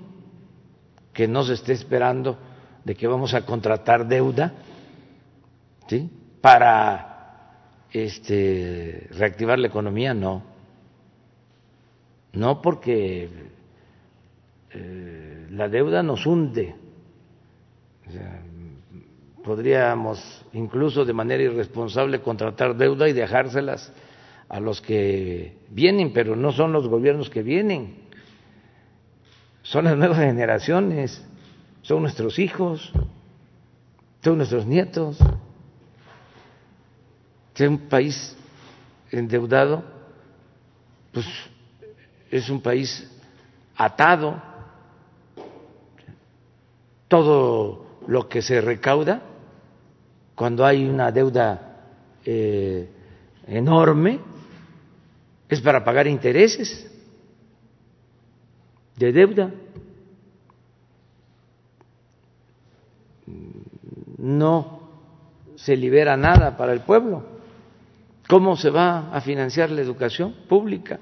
que no se esté esperando de que vamos a contratar deuda, ¿sí? Para este, reactivar la economía, no. No porque eh, la deuda nos hunde. podríamos incluso de manera irresponsable contratar deuda y dejárselas a los que vienen, pero no son los gobiernos que vienen, son las nuevas generaciones, son nuestros hijos, son nuestros nietos. Un país endeudado, pues es un país atado todo lo que se recauda cuando hay una deuda eh, enorme es para pagar intereses de deuda. No se libera nada para el pueblo. ¿Cómo se va a financiar la educación pública?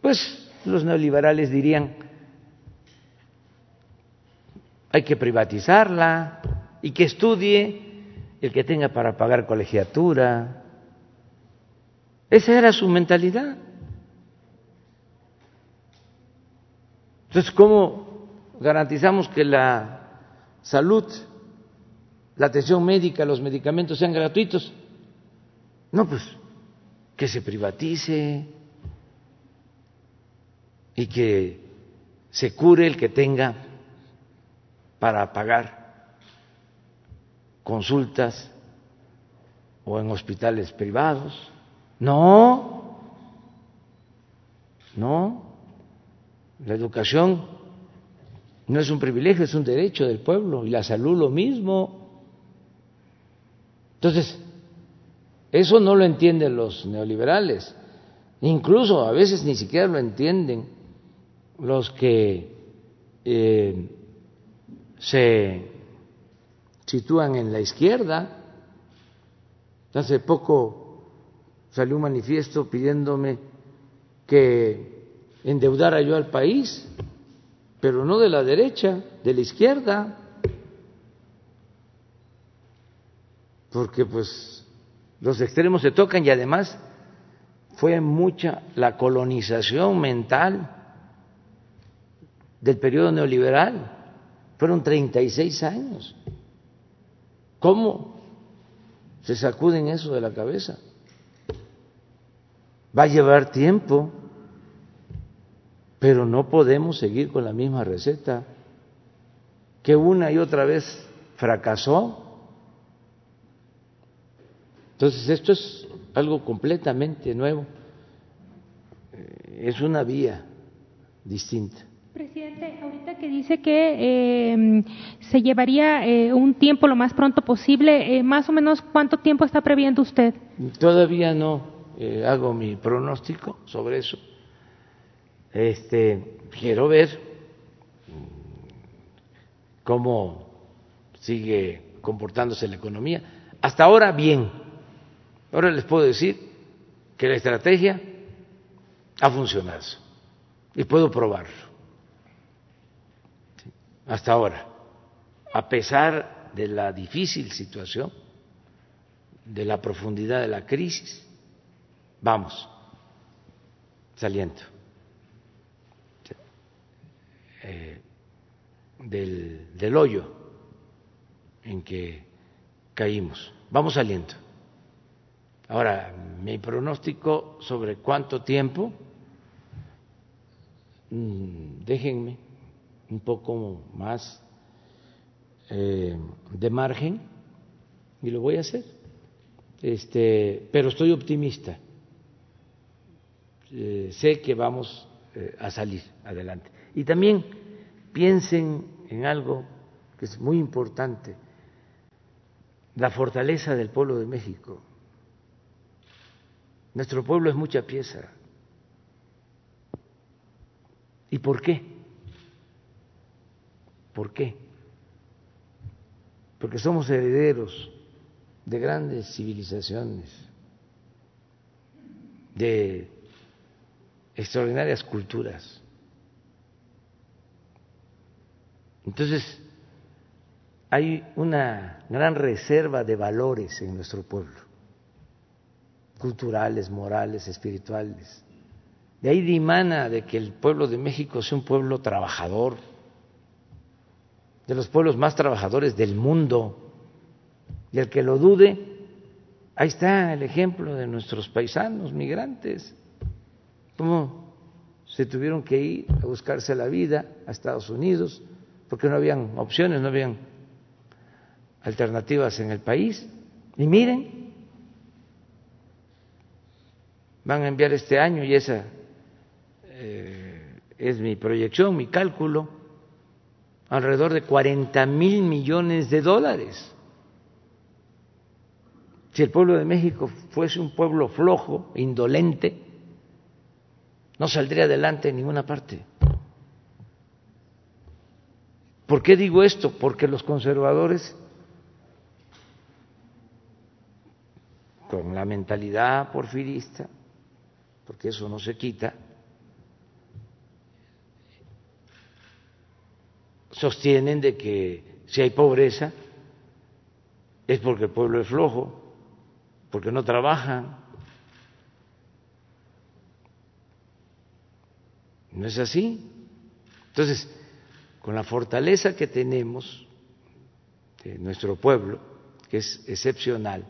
Pues los neoliberales dirían, hay que privatizarla y que estudie el que tenga para pagar colegiatura. Esa era su mentalidad. Entonces, ¿cómo garantizamos que la salud, la atención médica, los medicamentos sean gratuitos? No, pues que se privatice y que se cure el que tenga para pagar consultas o en hospitales privados. No, no, la educación no es un privilegio, es un derecho del pueblo y la salud lo mismo. Entonces, eso no lo entienden los neoliberales, incluso a veces ni siquiera lo entienden los que eh, se sitúan en la izquierda. Hace poco salió un manifiesto pidiéndome que endeudara yo al país, pero no de la derecha, de la izquierda, porque pues los extremos se tocan y además fue mucha la colonización mental del periodo neoliberal fueron 36 años. ¿Cómo se sacuden eso de la cabeza? Va a llevar tiempo, pero no podemos seguir con la misma receta que una y otra vez fracasó. Entonces, esto es algo completamente nuevo. Eh, es una vía distinta. Presidente, ahorita que dice que em, se llevaría eh, un tiempo lo más pronto posible, eh, más o menos cuánto tiempo está previendo usted? Todavía no hago mi pronóstico sobre eso. Este, quiero ver cómo sigue comportándose la economía. Hasta ahora bien. Ahora les puedo decir que la estrategia ha funcionado y puedo probarlo hasta ahora, a pesar de la difícil situación, de la profundidad de la crisis, vamos saliendo eh, del, del hoyo en que caímos. Vamos saliendo. Ahora, mi pronóstico sobre cuánto tiempo, mm, déjenme un poco más eh, de margen y lo voy a hacer. Este, pero estoy optimista. Eh, sé que vamos eh, a salir adelante. Y también piensen en algo que es muy importante, la fortaleza del pueblo de México. Nuestro pueblo es mucha pieza. ¿Y por qué? ¿Por qué? Porque somos herederos de grandes civilizaciones, de extraordinarias culturas. Entonces, hay una gran reserva de valores en nuestro pueblo, culturales, morales, espirituales. De ahí dimana de que el pueblo de México sea un pueblo trabajador, de los pueblos más trabajadores del mundo. Y el que lo dude, ahí está el ejemplo de nuestros paisanos migrantes, cómo se tuvieron que ir a buscarse la vida a Estados Unidos, porque no habían opciones, no habían alternativas en el país. Y miren, van a enviar este año, y esa eh, es mi proyección, mi cálculo, alrededor de 40 mil millones de dólares. Si el pueblo de México fuese un pueblo flojo, indolente, no saldría adelante en ninguna parte. ¿Por qué digo esto? Porque los conservadores, con la mentalidad porfirista, porque eso no se quita, sostienen de que si hay pobreza es porque el pueblo es flojo, porque no trabajan. No es así. Entonces, con la fortaleza que tenemos de nuestro pueblo, que es excepcional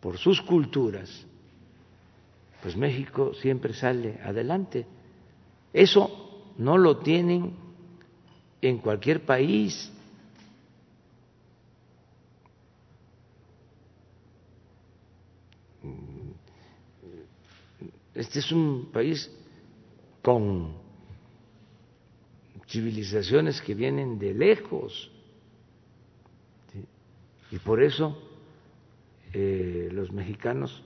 por sus culturas, pues México siempre sale adelante. Eso no lo tienen en cualquier país. Este es un país con civilizaciones que vienen de lejos y por eso eh, los mexicanos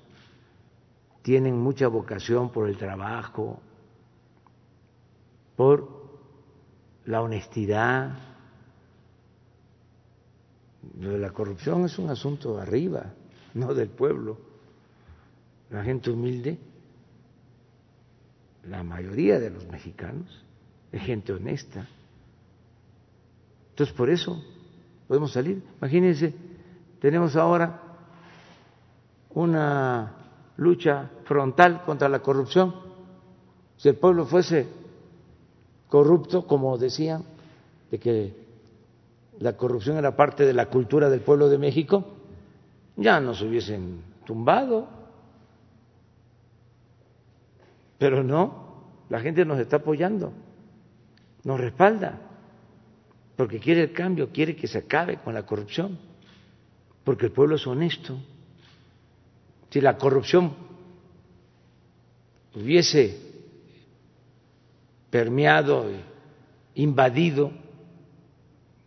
tienen mucha vocación por el trabajo, por la honestidad. La corrupción es un asunto arriba, no del pueblo. La gente humilde, la mayoría de los mexicanos, es gente honesta. Entonces, por eso podemos salir. Imagínense, tenemos ahora una lucha frontal contra la corrupción. Si el pueblo fuese corrupto, como decían, de que la corrupción era parte de la cultura del pueblo de México, ya nos hubiesen tumbado. Pero no, la gente nos está apoyando, nos respalda, porque quiere el cambio, quiere que se acabe con la corrupción, porque el pueblo es honesto. Si la corrupción hubiese permeado, invadido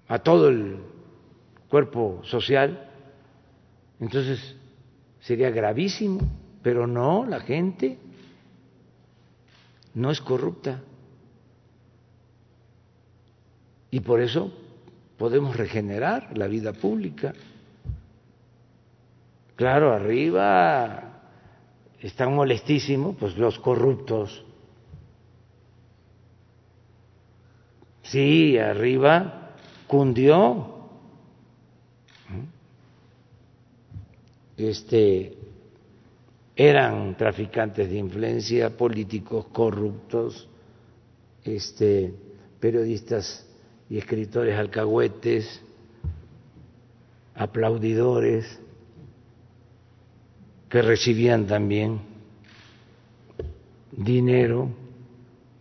a todo el cuerpo social, entonces sería gravísimo, pero no, la gente no es corrupta. Y por eso podemos regenerar la vida pública. Claro, arriba están molestísimos pues los corruptos Sí, arriba cundió. Este eran traficantes de influencia, políticos corruptos, este periodistas y escritores alcahuetes, aplaudidores que recibían también dinero,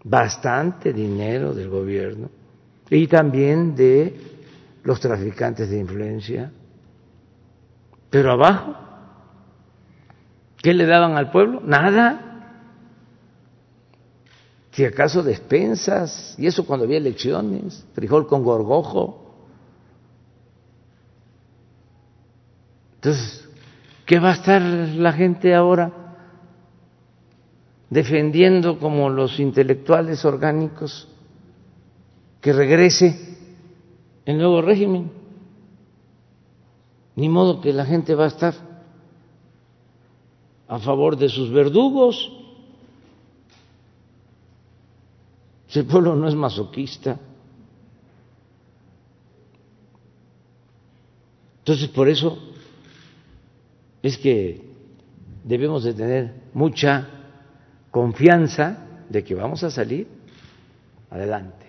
bastante dinero del gobierno y también de los traficantes de influencia. Pero abajo, ¿qué le daban al pueblo? Nada. Si acaso despensas, y eso cuando había elecciones, frijol con gorgojo. Entonces, ¿qué va a estar la gente ahora defendiendo como los intelectuales orgánicos que regrese el nuevo régimen. Ni modo que la gente va a estar a favor de sus verdugos. Si el pueblo no es masoquista. Entonces, por eso es que debemos de tener mucha confianza de que vamos a salir adelante.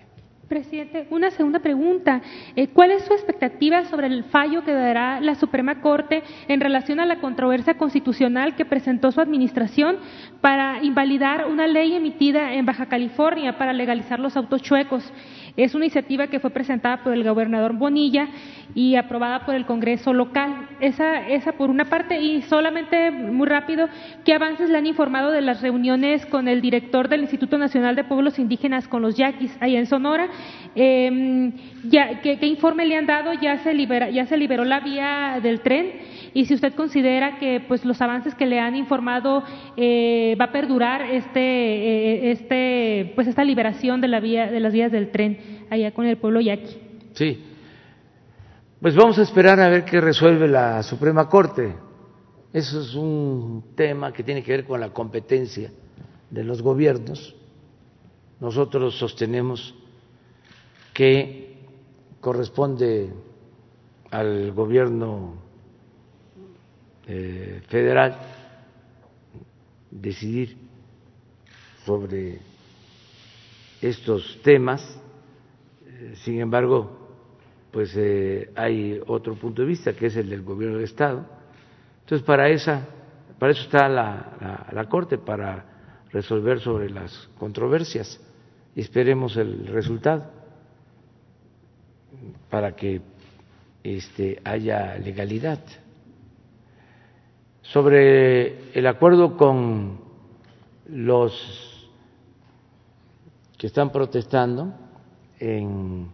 Presidente, una segunda pregunta. Eh, ¿Cuál es su expectativa sobre el fallo que dará la Suprema Corte en relación a la controversia constitucional que presentó su administración para invalidar una ley emitida en Baja California para legalizar los autos chuecos? Es una iniciativa que fue presentada por el gobernador Bonilla y aprobada por el Congreso local. Esa, esa por una parte, y solamente muy rápido, ¿qué avances le han informado de las reuniones con el director del Instituto Nacional de Pueblos Indígenas con los yaquis ahí en Sonora? Eh, ya, ¿qué, ¿qué, informe le han dado? ¿Ya se, libera, ¿Ya se liberó la vía del tren? Y si usted considera que pues, los avances que le han informado eh, va a perdurar este, eh, este, pues, esta liberación de, la vía, de las vías del tren allá con el pueblo yaqui. Sí. Pues vamos a esperar a ver qué resuelve la Suprema Corte. Eso es un tema que tiene que ver con la competencia de los gobiernos. Nosotros sostenemos que corresponde al gobierno eh, federal decidir sobre estos temas. Eh, sin embargo, pues eh, hay otro punto de vista que es el del gobierno del estado. Entonces, para esa, para eso está la, la, la corte para resolver sobre las controversias y esperemos el resultado para que este, haya legalidad. Sobre el acuerdo con los que están protestando en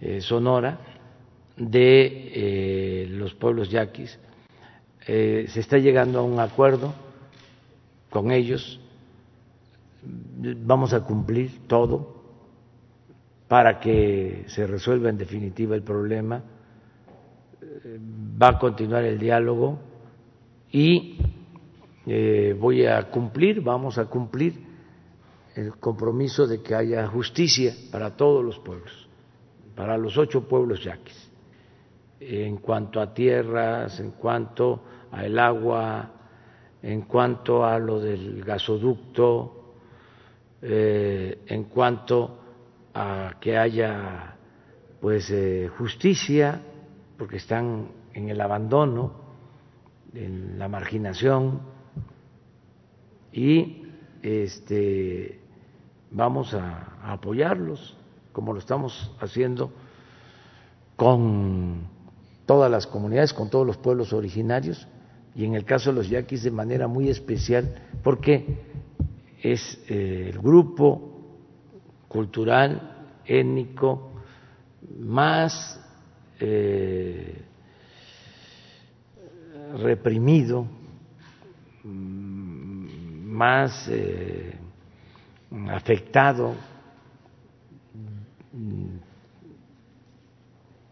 eh, Sonora de eh, los pueblos yaquis, eh, se está llegando a un acuerdo con ellos, vamos a cumplir todo para que se resuelva en definitiva el problema, va a continuar el diálogo y eh, voy a cumplir, vamos a cumplir el compromiso de que haya justicia para todos los pueblos, para los ocho pueblos yaquis, en cuanto a tierras, en cuanto al agua, en cuanto a lo del gasoducto, eh, en cuanto a que haya pues eh, justicia, porque están en el abandono, en la marginación y este vamos a, apoyarlos como lo estamos haciendo con todas las comunidades, con todos los pueblos originarios y en el caso de los yaquis de manera muy especial porque es eh, el grupo cultural, étnico más eh, reprimido, más eh, afectado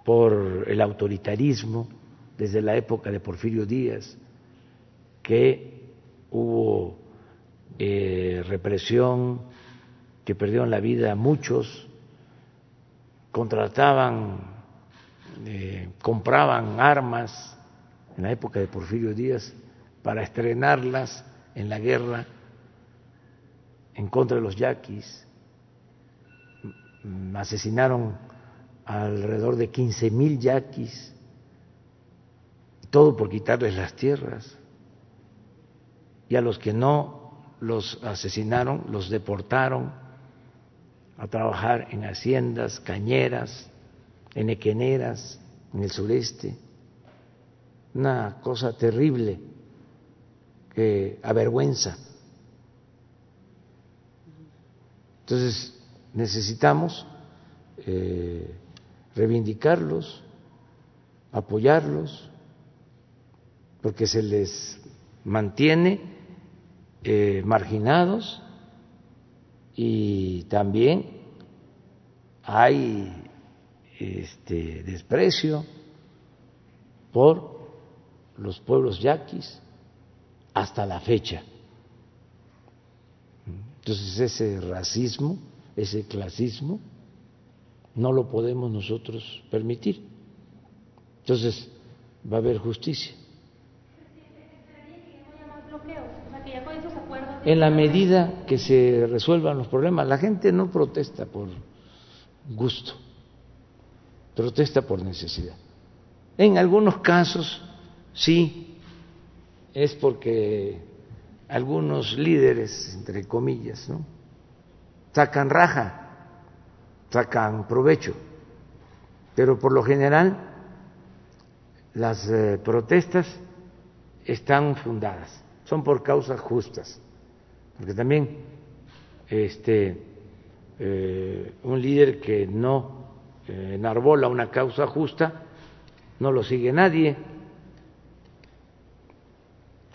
por el autoritarismo desde la época de Porfirio Díaz, que hubo eh, represión, que perdieron la vida muchos, contrataban, eh, compraban armas en la época de Porfirio Díaz para estrenarlas en la guerra en contra de los yaquis. Asesinaron alrededor de 15 mil yaquis, todo por quitarles las tierras. Y a los que no los asesinaron, los deportaron a trabajar en haciendas, cañeras, en equeneras, en el sureste una cosa terrible que avergüenza. Entonces necesitamos eh, reivindicarlos, apoyarlos, porque se les mantiene eh, marginados y también hay este desprecio por los pueblos yaquis hasta la fecha. Entonces ese racismo, ese clasismo, no lo podemos nosotros permitir. Entonces va a haber justicia. En la medida que se resuelvan los problemas, la gente no protesta por gusto, protesta por necesidad. En algunos casos sí. Es porque algunos líderes, entre comillas, ¿no? sacan raja, sacan provecho, pero por lo general las eh, protestas están fundadas, son por causas justas. Porque también este, eh, un líder que no eh, enarbola una causa justa, no lo sigue nadie,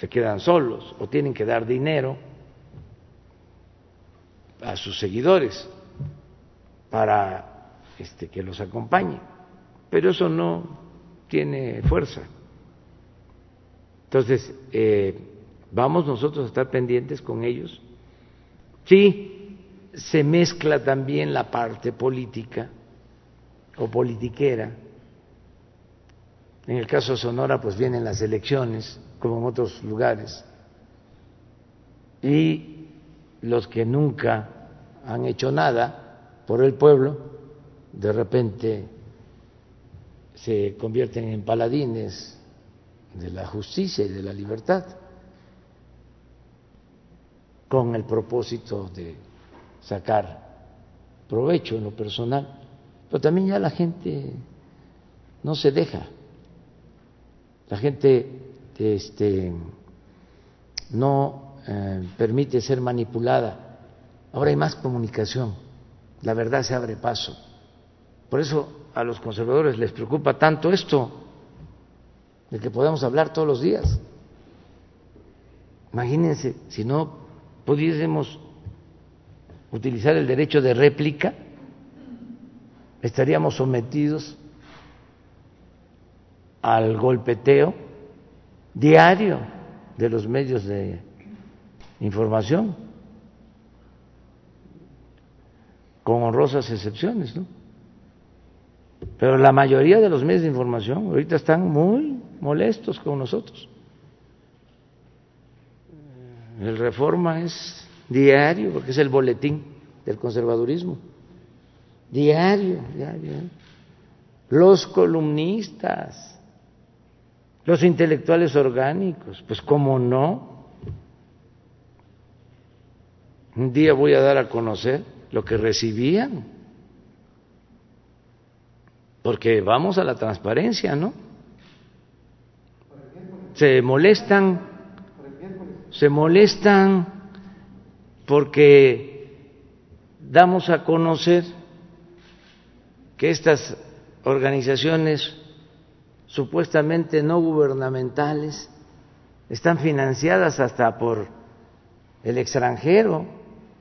se quedan solos o tienen que dar dinero a sus seguidores para este, que los acompañe, pero eso no tiene fuerza. Entonces, eh, Vamos nosotros a estar pendientes con ellos. Sí, se mezcla también la parte política o politiquera. En el caso de Sonora, pues vienen las elecciones, como en otros lugares. Y los que nunca han hecho nada por el pueblo, de repente se convierten en paladines de la justicia y de la libertad con el propósito de sacar provecho en lo personal, pero también ya la gente no se deja, la gente este, no eh, permite ser manipulada, ahora hay más comunicación, la verdad se abre paso, por eso a los conservadores les preocupa tanto esto, de que podamos hablar todos los días. Imagínense, si no pudiésemos utilizar el derecho de réplica, estaríamos sometidos al golpeteo diario de los medios de información, con honrosas excepciones, ¿no? Pero la mayoría de los medios de información ahorita están muy molestos con nosotros. El Reforma es diario, porque es el boletín del conservadurismo. Diario, diario. ¿eh? Los columnistas, los intelectuales orgánicos, pues cómo no. Un día voy a dar a conocer lo que recibían, porque vamos a la transparencia, ¿no? Se molestan se molestan porque damos a conocer que estas organizaciones supuestamente no gubernamentales están financiadas hasta por el extranjero,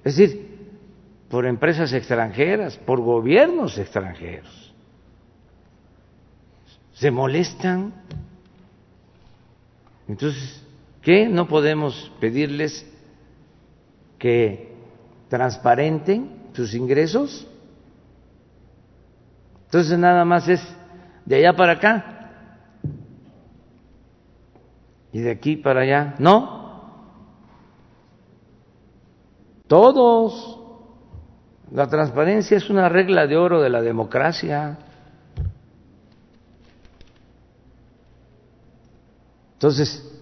es decir, por empresas extranjeras, por gobiernos extranjeros. Se molestan. Entonces, ¿Qué? ¿No podemos pedirles que transparenten sus ingresos? Entonces nada más es de allá para acá y de aquí para allá. No. Todos. La transparencia es una regla de oro de la democracia. Entonces,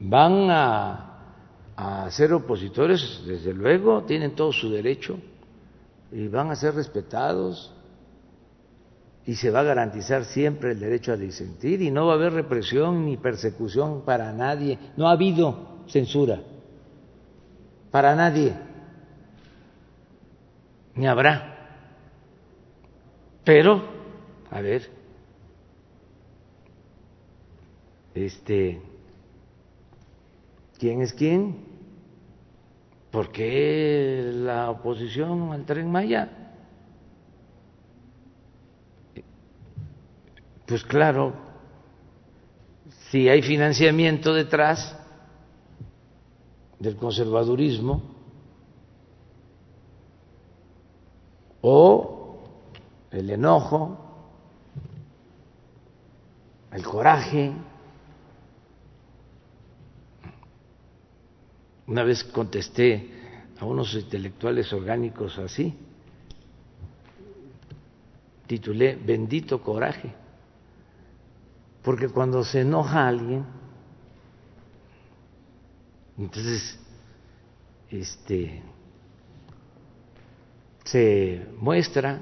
van a, ser opositores, desde luego, tienen todo su derecho y van a ser respetados y se va a garantizar siempre el derecho a disentir y no va a haber represión ni persecución para nadie. No ha habido censura para nadie, ni habrá. Pero, a ver, este quién es quién, por qué la oposición al tren Maya. Pues claro, si hay financiamiento detrás del conservadurismo o el enojo, el coraje. Una vez contesté a unos intelectuales orgánicos así, titulé Bendito coraje, porque cuando se enoja alguien, entonces este se muestra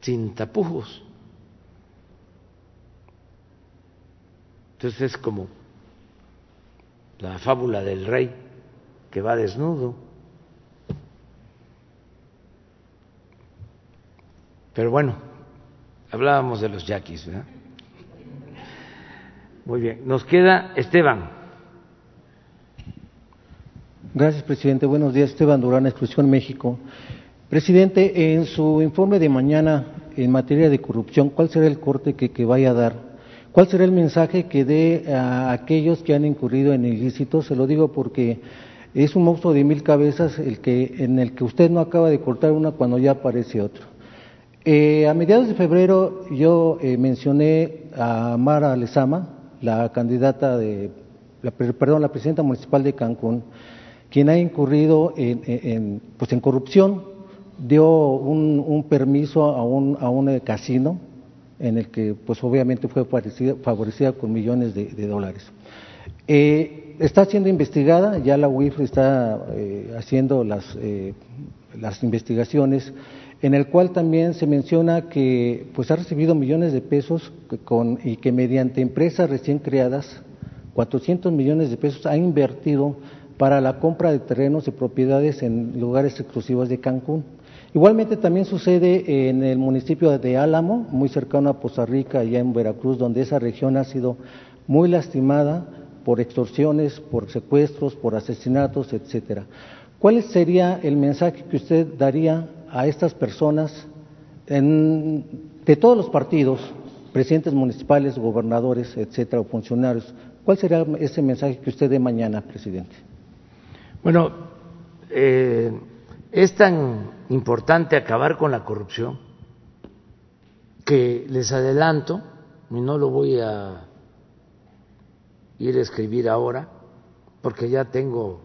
sin tapujos. Entonces es como la fábula del rey que va desnudo. Pero bueno, hablábamos de los yaquis, ¿verdad? Muy bien, nos queda Esteban. Gracias, presidente. Buenos días, Esteban Durán, Exclusión México. Presidente, en su informe de mañana en materia de corrupción, ¿cuál será el corte que, que vaya a dar? ¿Cuál será el mensaje que dé a aquellos que han incurrido en ilícitos? Se lo digo porque es un monstruo de mil cabezas el que, en el que usted no acaba de cortar una cuando ya aparece otro. Eh, a mediados de febrero yo eh, mencioné a Mara Lezama, la candidata de, la, perdón, la presidenta municipal de Cancún, quien ha incurrido en, pues en corrupción, dio un, permiso a un, a un casino en el que pues obviamente fue favorecida, con millones de, dólares. Eh, está siendo investigada, ya la UIF está eh, haciendo las, eh, las investigaciones, en el cual también se menciona que pues ha recibido millones de pesos y que mediante empresas recién creadas, 400 millones de pesos ha invertido para la compra de terrenos y propiedades en lugares exclusivos de Cancún. Igualmente también sucede en el municipio de Álamo, muy cercano a Poza Rica, allá en Veracruz, donde esa región ha sido muy lastimada por extorsiones, por secuestros, por asesinatos, etcétera. ¿Cuál sería el mensaje que usted daría a estas personas de todos los partidos, presidentes municipales, gobernadores, etcétera, o funcionarios? ¿Cuál sería ese mensaje que usted dé mañana, presidente? Bueno, eh, es tan importante acabar con la corrupción que les adelanto, y no lo voy a ir a escribir ahora, porque ya tengo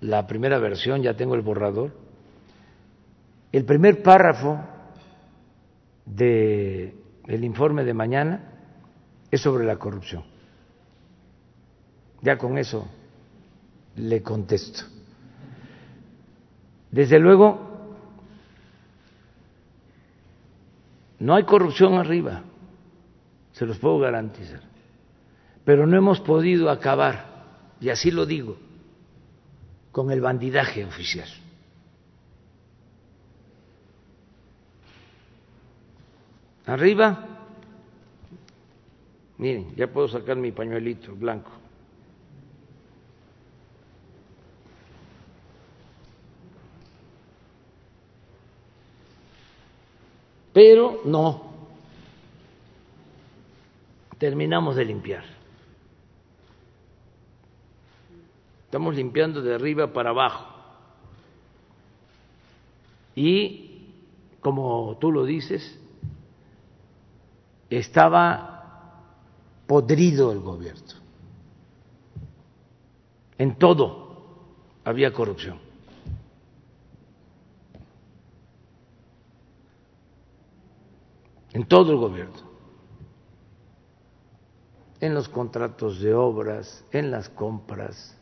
la primera versión, ya tengo el borrador. El primer párrafo del el informe de mañana es sobre la corrupción. Ya con eso le contesto. Desde luego, no hay corrupción arriba, se los puedo garantizar, pero no hemos podido acabar, y así lo digo, con el bandidaje oficial. Arriba, miren, ya puedo sacar mi pañuelito blanco. Pero no, terminamos de limpiar. Estamos limpiando de arriba para abajo. Y, como tú lo dices, estaba podrido el gobierno. En todo había corrupción. en todo el gobierno, en los contratos de obras, en las compras,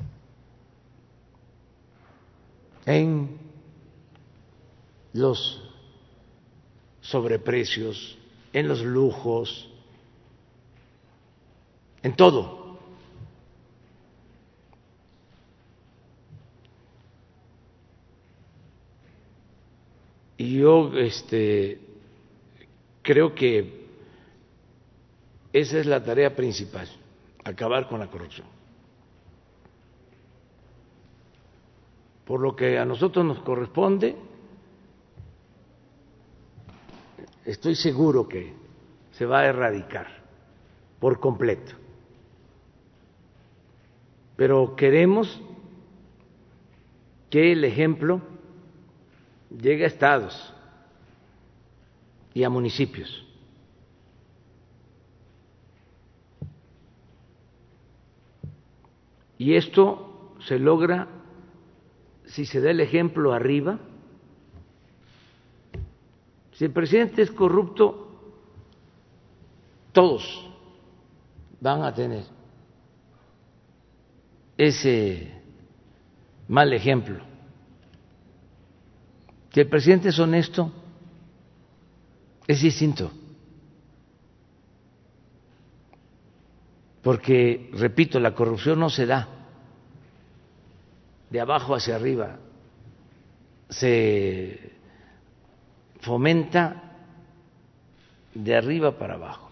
en los sobreprecios, en los lujos, en todo. Y yo este Creo que esa es la tarea principal, acabar con la corrupción. Por lo que a nosotros nos corresponde, estoy seguro que se va a erradicar por completo. Pero queremos que el ejemplo llegue a estados y a municipios. Y esto se logra si se da el ejemplo arriba. Si el presidente es corrupto, todos van a tener ese mal ejemplo. Si el presidente es honesto, es distinto. Porque, repito, la corrupción no se da de abajo hacia arriba, se fomenta de arriba para abajo.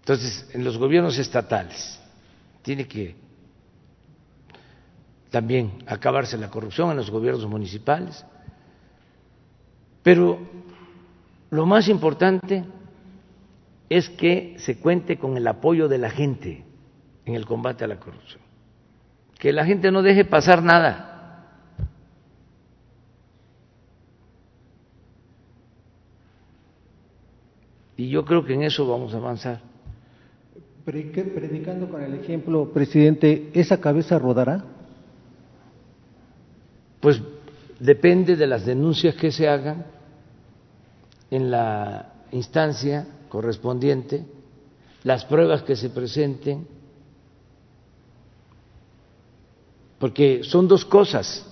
Entonces, en los gobiernos estatales tiene que también acabarse la corrupción en los gobiernos municipales, pero lo más importante es que se cuente con el apoyo de la gente en el combate a la corrupción, que la gente no deje pasar nada. Y yo creo que en eso vamos a avanzar. Predicando con el ejemplo, presidente, ¿esa cabeza rodará? Pues depende de las denuncias que se hagan en la instancia correspondiente, las pruebas que se presenten, porque son dos cosas,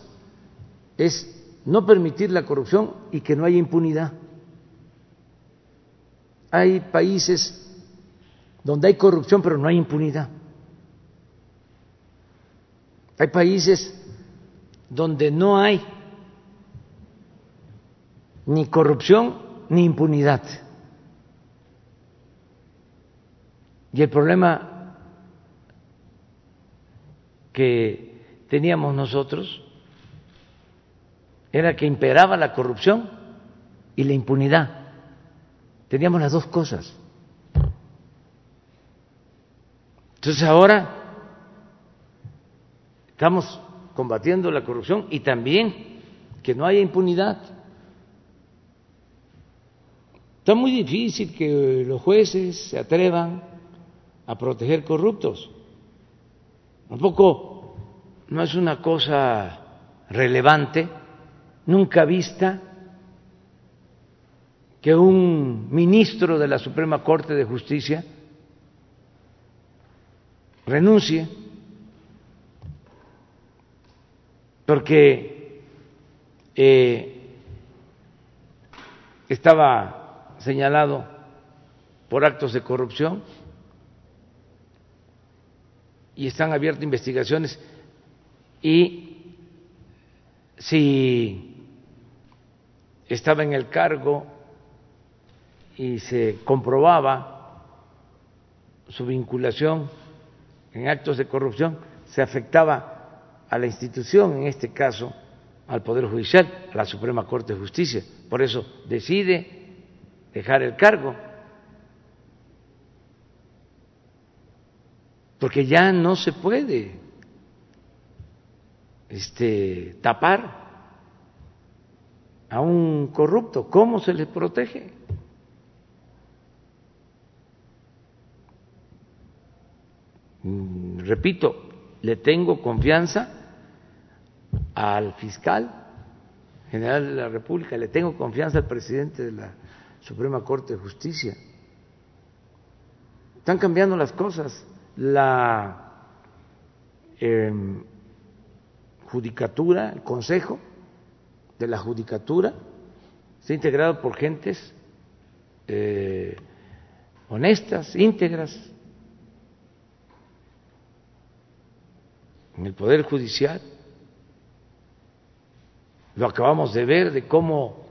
es no permitir la corrupción y que no haya impunidad. Hay países donde hay corrupción pero no hay impunidad. Hay países donde no hay ni corrupción ni impunidad. Y el problema que teníamos nosotros era que imperaba la corrupción y la impunidad. Teníamos las dos cosas. Entonces ahora estamos combatiendo la corrupción y también que no haya impunidad. Está muy difícil que los jueces se atrevan a proteger corruptos. Tampoco no es una cosa relevante, nunca vista, que un ministro de la Suprema Corte de Justicia renuncie porque eh, estaba señalado por actos de corrupción y están abiertas investigaciones. Y si estaba en el cargo y se comprobaba su vinculación en actos de corrupción, se afectaba a la institución, en este caso al Poder Judicial, a la Suprema Corte de Justicia. Por eso decide dejar el cargo, porque ya no se puede este, tapar a un corrupto. ¿Cómo se le protege? Repito, le tengo confianza al fiscal general de la República, le tengo confianza al presidente de la Suprema Corte de Justicia. Están cambiando las cosas. La em, judicatura, el consejo de la judicatura, está integrado por gentes eh, honestas, íntegras, en el Poder Judicial. Lo acabamos de ver de cómo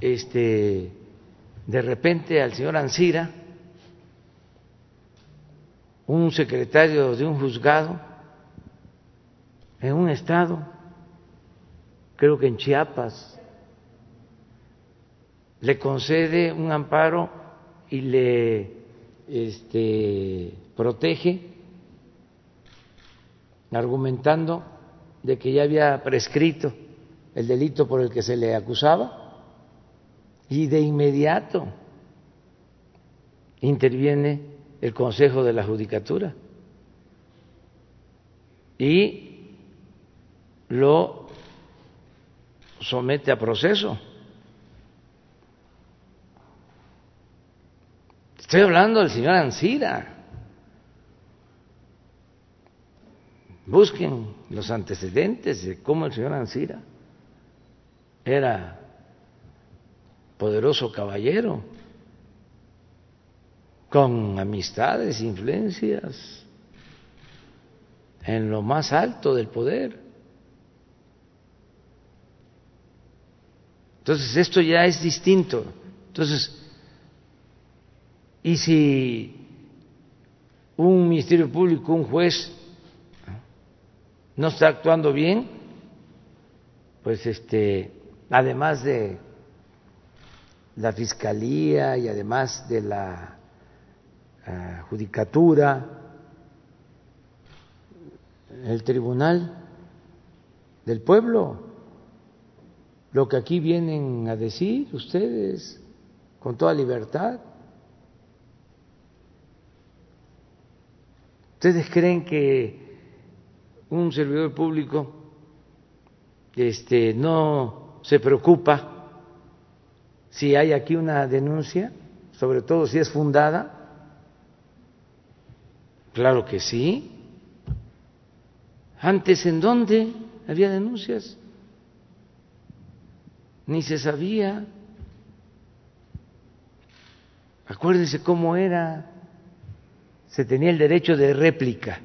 este de repente al señor Ansira, un secretario de un juzgado en un estado, creo que en Chiapas, le concede un amparo y le este, protege argumentando de que ya había prescrito el delito por el que se le acusaba y de inmediato interviene el Consejo de la Judicatura y lo somete a proceso. Estoy hablando del señor Ansira. Busquen los antecedentes de cómo el señor Ansira era poderoso caballero, con amistades, influencias en lo más alto del poder. Entonces, esto ya es distinto. Entonces, y si un ministerio público, un juez, no está actuando bien, pues este, además de la fiscalía y además de la uh, judicatura, el tribunal del pueblo, lo que aquí vienen a decir ustedes con toda libertad. ¿Ustedes creen que un servidor público este, no se preocupa si hay aquí una denuncia, sobre todo si es fundada? Claro que sí. Antes, ¿en dónde había denuncias? Ni se sabía. Acuérdense cómo era. Se tenía el derecho de réplica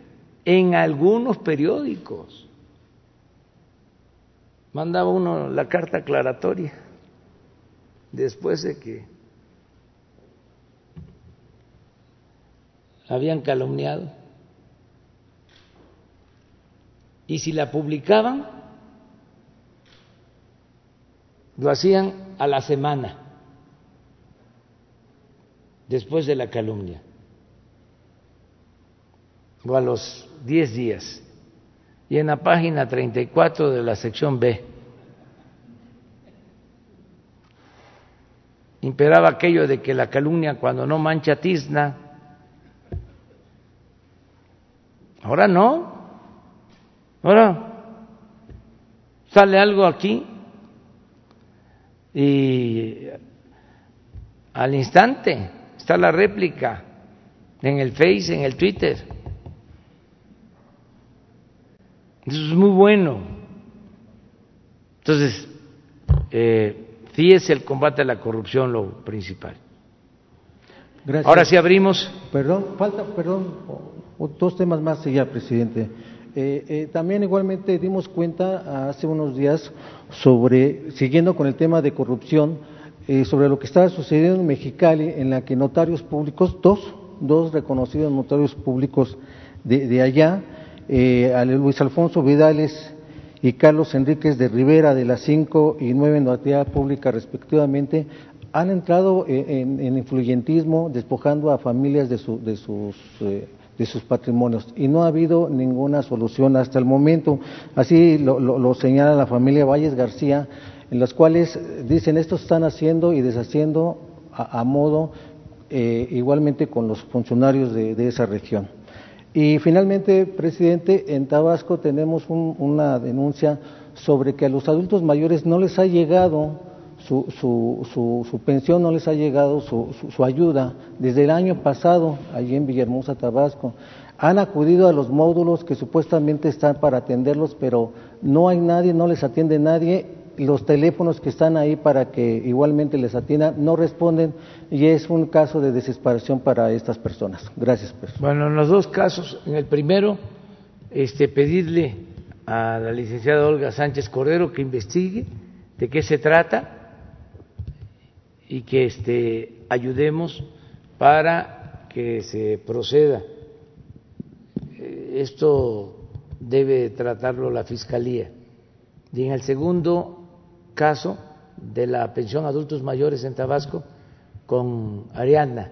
en algunos periódicos. Mandaba uno la carta aclaratoria después de que habían calumniado. Y si la publicaban, lo hacían a la semana, después de la calumnia, o a los 10 días. Y en la página 34 de la sección B imperaba aquello de que la calumnia cuando no mancha tizna. Ahora no. Ahora sale algo aquí y al instante está la réplica en el Face, en el Twitter. Eso es muy bueno. Entonces, eh, sí es el combate a la corrupción lo principal. Gracias. Ahora sí abrimos. Perdón, falta, perdón, dos temas más ya, presidente. Eh, eh, también igualmente dimos cuenta hace unos días sobre, siguiendo con el tema de corrupción, eh, sobre lo que estaba sucediendo en Mexicali, en la que notarios públicos, dos, dos reconocidos notarios públicos de, de allá, eh, Luis Alfonso Vidales y Carlos Enríquez de Rivera de las cinco y nueve en la actividad pública respectivamente, han entrado en, en, influyentismo despojando a familias de, su, de, sus, eh, de sus patrimonios y no ha habido ninguna solución hasta el momento. Así lo, lo, señala la familia Valles García, en las cuales dicen esto están haciendo y deshaciendo a, a modo eh, igualmente con los funcionarios de esa región. Y finalmente, presidente, en Tabasco tenemos un, una denuncia sobre que a los adultos mayores no les ha llegado su, su, su, su pensión, no les ha llegado su, su, ayuda desde el año pasado, allí en Villahermosa, Tabasco. Han acudido a los módulos que supuestamente están para atenderlos, pero no hay nadie, no les atiende nadie los teléfonos que están ahí para que igualmente les atiendan no responden y es un caso de desesperación para estas personas. Gracias. Pues. Bueno, en los dos casos, en el primero, este, pedirle a la licenciada Olga Sánchez Cordero que investigue de qué se trata y que este, ayudemos para que se proceda. Esto debe tratarlo la Fiscalía. Y en el segundo caso de la pensión adultos mayores en Tabasco con Ariana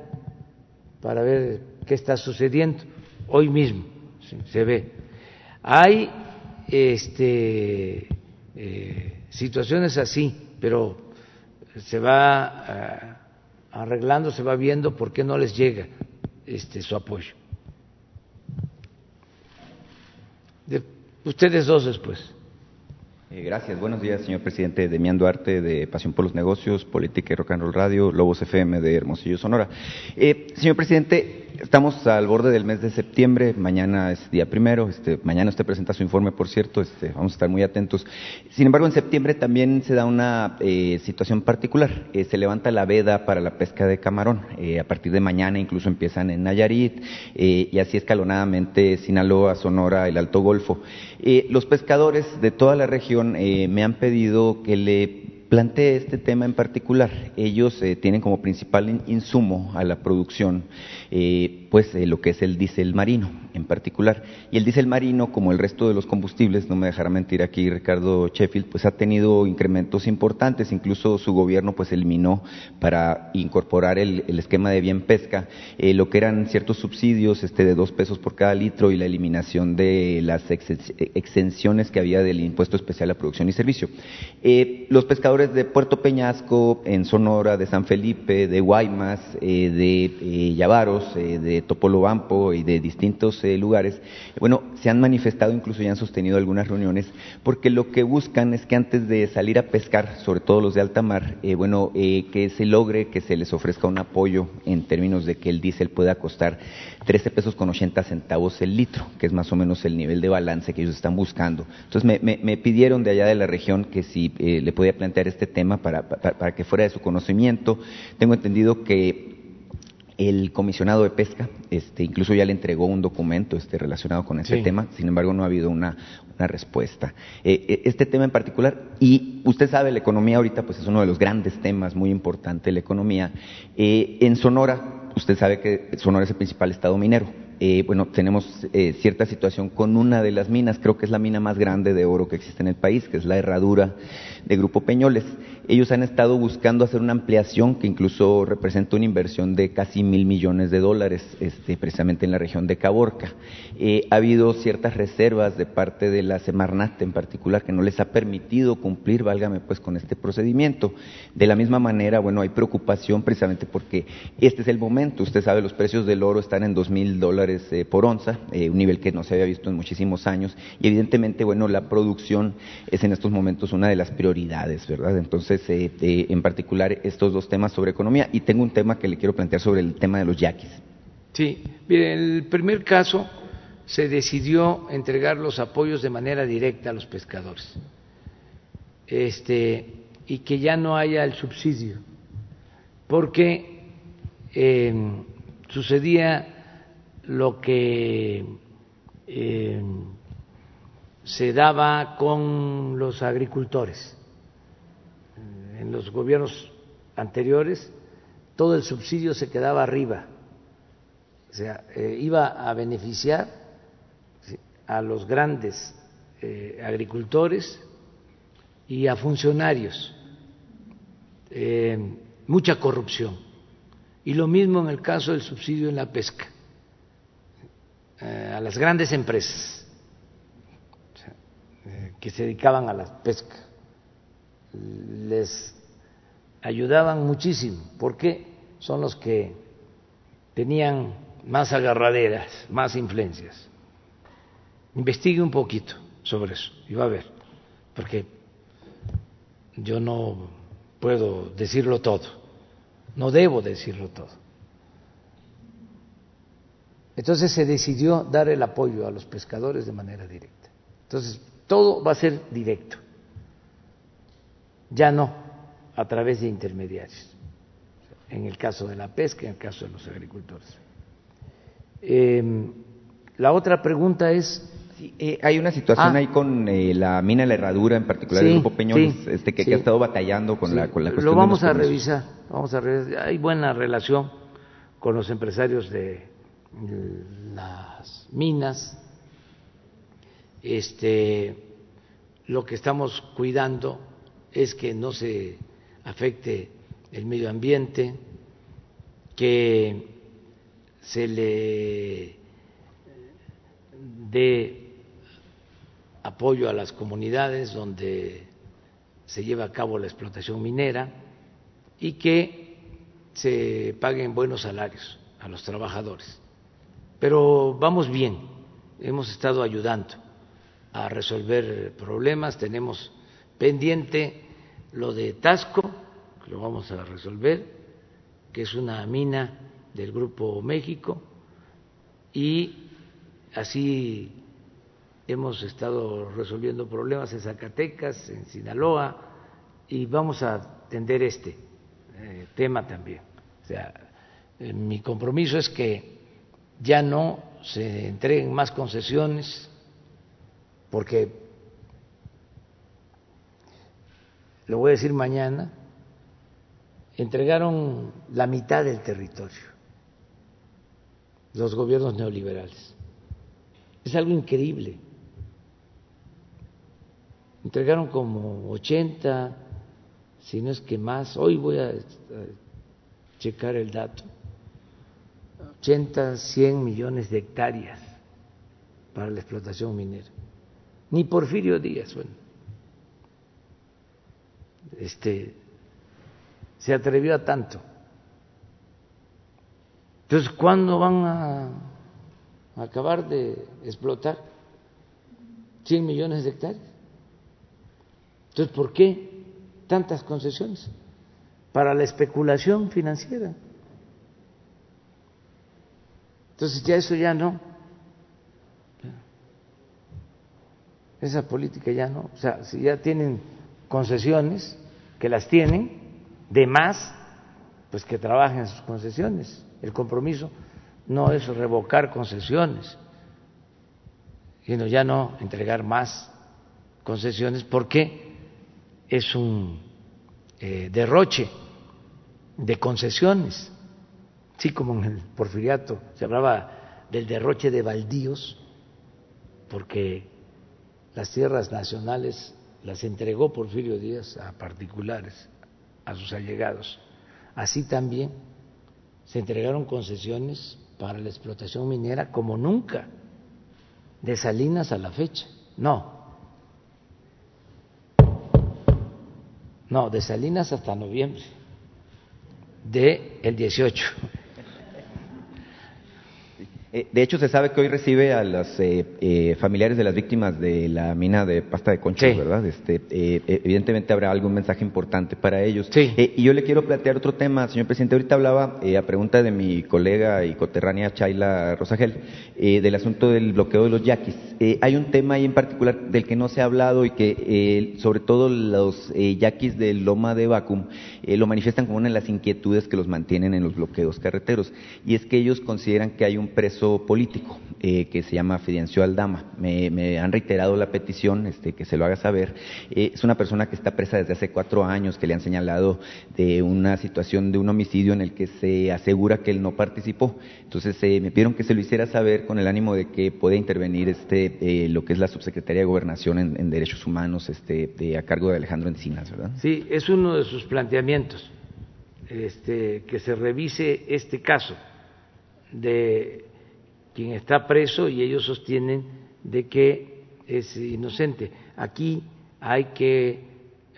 para ver qué está sucediendo. Hoy mismo se ve. Hay este, eh, situaciones así, pero se va eh, arreglando, se va viendo por qué no les llega este, su apoyo. De, ustedes dos después. Eh, gracias. Buenos días, señor presidente. Demián Duarte, de Pasión por los Negocios, Política y Rock and Roll Radio, Lobos FM de Hermosillo, Sonora. Eh, señor presidente, Estamos al borde del mes de septiembre, mañana es día primero, este, mañana usted presenta su informe, por cierto, este, vamos a estar muy atentos. Sin embargo, en septiembre también se da una eh, situación particular, eh, se levanta la veda para la pesca de camarón, eh, a partir de mañana incluso empiezan en Nayarit y así escalonadamente Sinaloa, Sonora, el Alto Golfo. Los pescadores de toda la región me han pedido que le planteé este tema en particular. Ellos eh, tienen como principal insumo a la producción eh, pues eh, lo que es el diésel marino en particular. Y el diésel marino, como el resto de los combustibles, no me dejará mentir aquí Ricardo Sheffield, pues ha tenido incrementos importantes. Incluso su gobierno pues eliminó para incorporar el, esquema de bien pesca lo que eran ciertos subsidios este, de dos pesos por cada litro y la eliminación de las exenciones que había del impuesto especial a producción y servicio. los pescadores de Puerto Peñasco, en Sonora, de San Felipe, de Guaymas, eh, de eh, eh, de Topolobampo y de distintos lugares, bueno, se han manifestado, incluso ya han sostenido algunas reuniones, porque lo que buscan es que antes de salir a pescar, sobre todo los de alta mar, bueno, que se logre que se les ofrezca un apoyo en términos de que el diésel pueda costar 13 pesos con 80 centavos el litro, que es más o menos el nivel de balance que ellos están buscando. Entonces me, me pidieron de allá de la región que si le podía plantear este tema para, para, que fuera de su conocimiento. Tengo entendido que el comisionado de pesca este, incluso ya le entregó un documento este, relacionado con este tema, sin embargo no ha habido una, una respuesta. Eh, eh, este tema en particular, y usted sabe, la economía ahorita pues es uno de los grandes temas, muy importante la economía. Eh, en Sonora, usted sabe que Sonora es el principal estado minero eh, bueno, tenemos eh, cierta situación con una de las minas, creo que es la mina más grande de oro que existe en el país, que es la Herradura de Grupo Peñoles. Ellos han estado buscando hacer una ampliación que incluso representa una inversión de casi mil millones de dólares, este, precisamente en la región de Caborca. Eh, ha habido ciertas reservas de parte de la Semarnat en particular que no les ha permitido cumplir, válgame pues, con este procedimiento. De la misma manera, bueno, hay preocupación precisamente porque este es el momento. Usted sabe, los precios del oro están en dos mil dólares eh, por onza, eh, un nivel que no se había visto en muchísimos años, y evidentemente, bueno, la producción es en estos momentos una de las prioridades, ¿verdad? Entonces, eh, en particular, estos dos temas sobre economía, y tengo un tema que le quiero plantear sobre el tema de los yaquis. Sí, mire, el primer caso se decidió entregar los apoyos de manera directa a los pescadores, este, y que ya no haya el subsidio, porque sucedía lo que eh, se daba con los agricultores. En los gobiernos anteriores todo el subsidio se quedaba arriba, o sea, eh, iba a beneficiar a los grandes eh, agricultores y a funcionarios. mucha corrupción. Y lo mismo en el caso del subsidio en la pesca eh, a las grandes empresas eh, que se dedicaban a la pesca. Les ayudaban muchísimo porque son los que tenían más agarraderas, más influencias. Investigue un poquito sobre eso y va a ver, porque yo no puedo decirlo todo, no debo decirlo todo. Entonces se decidió dar el apoyo a los pescadores de manera directa. Entonces, todo va a ser directo, ya no a través de intermediarios, en el caso de la pesca, en el caso de los agricultores. Em, la otra pregunta es... Eh, hay una situación ah. ahí con eh, la mina de la herradura, en particular el Grupo Peñones, este, que, ha estado batallando con, la, con la cuestión. Lo vamos a revisar, vamos a revisar. Hay buena relación con los empresarios de las minas, este, lo que estamos cuidando es que no se afecte el medio ambiente, que se le dé apoyo a las comunidades donde se lleva a cabo la explotación minera y que se paguen buenos salarios a los trabajadores. Pero vamos bien, hemos estado ayudando a resolver problemas, tenemos pendiente lo de Tasco, que lo vamos a resolver, que es una mina del Grupo México, y así hemos estado resolviendo problemas en Zacatecas, en Sinaloa, y vamos a atender este eh, tema también. O sea, eh, mi compromiso es que ya no se entreguen más concesiones, porque lo voy a decir mañana, entregaron la mitad del territorio los gobiernos neoliberales. Es algo increíble. Entregaron como 80, si no es que más, hoy voy a, checar el dato, 80, 100 millones de hectáreas para la explotación minera. Ni Porfirio Díaz, bueno, este, se atrevió a tanto. Entonces, ¿cuándo van a acabar de explotar 100 millones de hectáreas? Entonces, ¿por qué tantas concesiones? Para la especulación financiera. Entonces, ya eso ya no. Esa política ya no. O sea, si ya tienen concesiones, que las tienen, de más, pues que trabajen sus concesiones. El compromiso no es revocar concesiones, sino ya no entregar más concesiones porque es un eh, derroche de concesiones. Sí, como en el porfiriato se hablaba del derroche de baldíos, porque las tierras nacionales las entregó Porfirio Díaz a particulares, a sus allegados. Así también se entregaron concesiones para la explotación minera como nunca, de Salinas a la fecha. No. No, de Salinas hasta noviembre de el 18. Eh, de hecho, se sabe que hoy recibe a los eh, eh, familiares de las víctimas de la mina de pasta de concho, ¿verdad? Este, evidentemente habrá algún mensaje importante para ellos. Sí. y yo le quiero plantear otro tema, señor presidente. Ahorita hablaba, a pregunta de mi colega y coterránea Chayla Rosagel, del asunto del bloqueo de los yaquis. hay un tema ahí en particular del que no se ha hablado y que, sobre todo los yaquis de Loma de Vacum, lo manifiestan como una de las inquietudes que los mantienen en los bloqueos carreteros. Y es que ellos consideran que hay un preso político eh, que se llama Fidencio Aldama. Me, han reiterado la petición este, que se lo haga saber. Eh, es una persona que está presa desde hace cuatro años, que le han señalado de una situación de un homicidio en el que se asegura que él no participó. Entonces eh, me pidieron que se lo hiciera saber con el ánimo de que pueda intervenir este, lo que es la Subsecretaría de Gobernación en, Derechos Humanos este, a cargo de Alejandro Encinas, ¿verdad? Sí, es uno de sus planteamientos. Este, que se revise este caso de quien está preso y ellos sostienen de que es inocente. Aquí hay que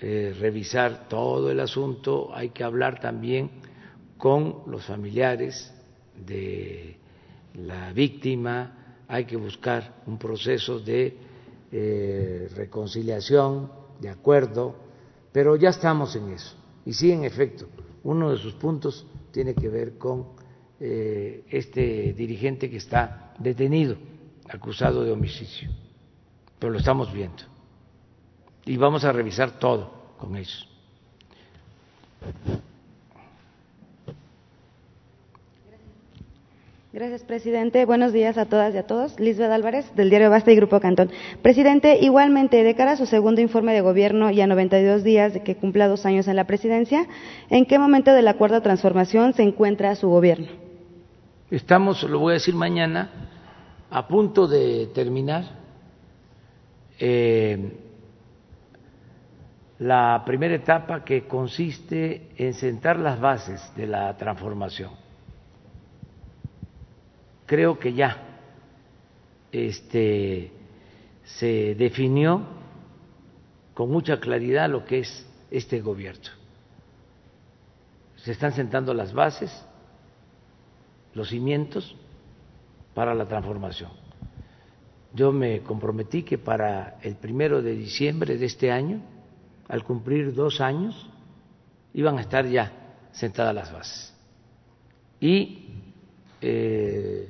eh, revisar todo el asunto, hay que hablar también con los familiares de la víctima, hay que buscar un proceso de eh, reconciliación, de acuerdo, pero ya estamos en eso. Y sí, en efecto, uno de sus puntos tiene que ver con eh, este dirigente que está detenido, acusado de homicidio. Pero lo estamos viendo. Y vamos a revisar todo con eso. Gracias, presidente. Buenos días a todas y a todos. Lisbeth Álvarez, del diario Basta y Grupo Cantón. Presidente, igualmente, de cara a su segundo informe de gobierno y a 92 días de que cumpla dos años en la presidencia, ¿en qué momento del acuerdo de transformación se encuentra su gobierno? Estamos, lo voy a decir mañana, a punto de terminar eh, la primera etapa que consiste en sentar las bases de la transformación. Creo que ya este, se definió con mucha claridad lo que es este gobierno. Se están sentando las bases, los cimientos para la transformación. Yo me comprometí que para el primero de diciembre de este año, al cumplir dos años, iban a estar ya sentadas las bases. Y eh,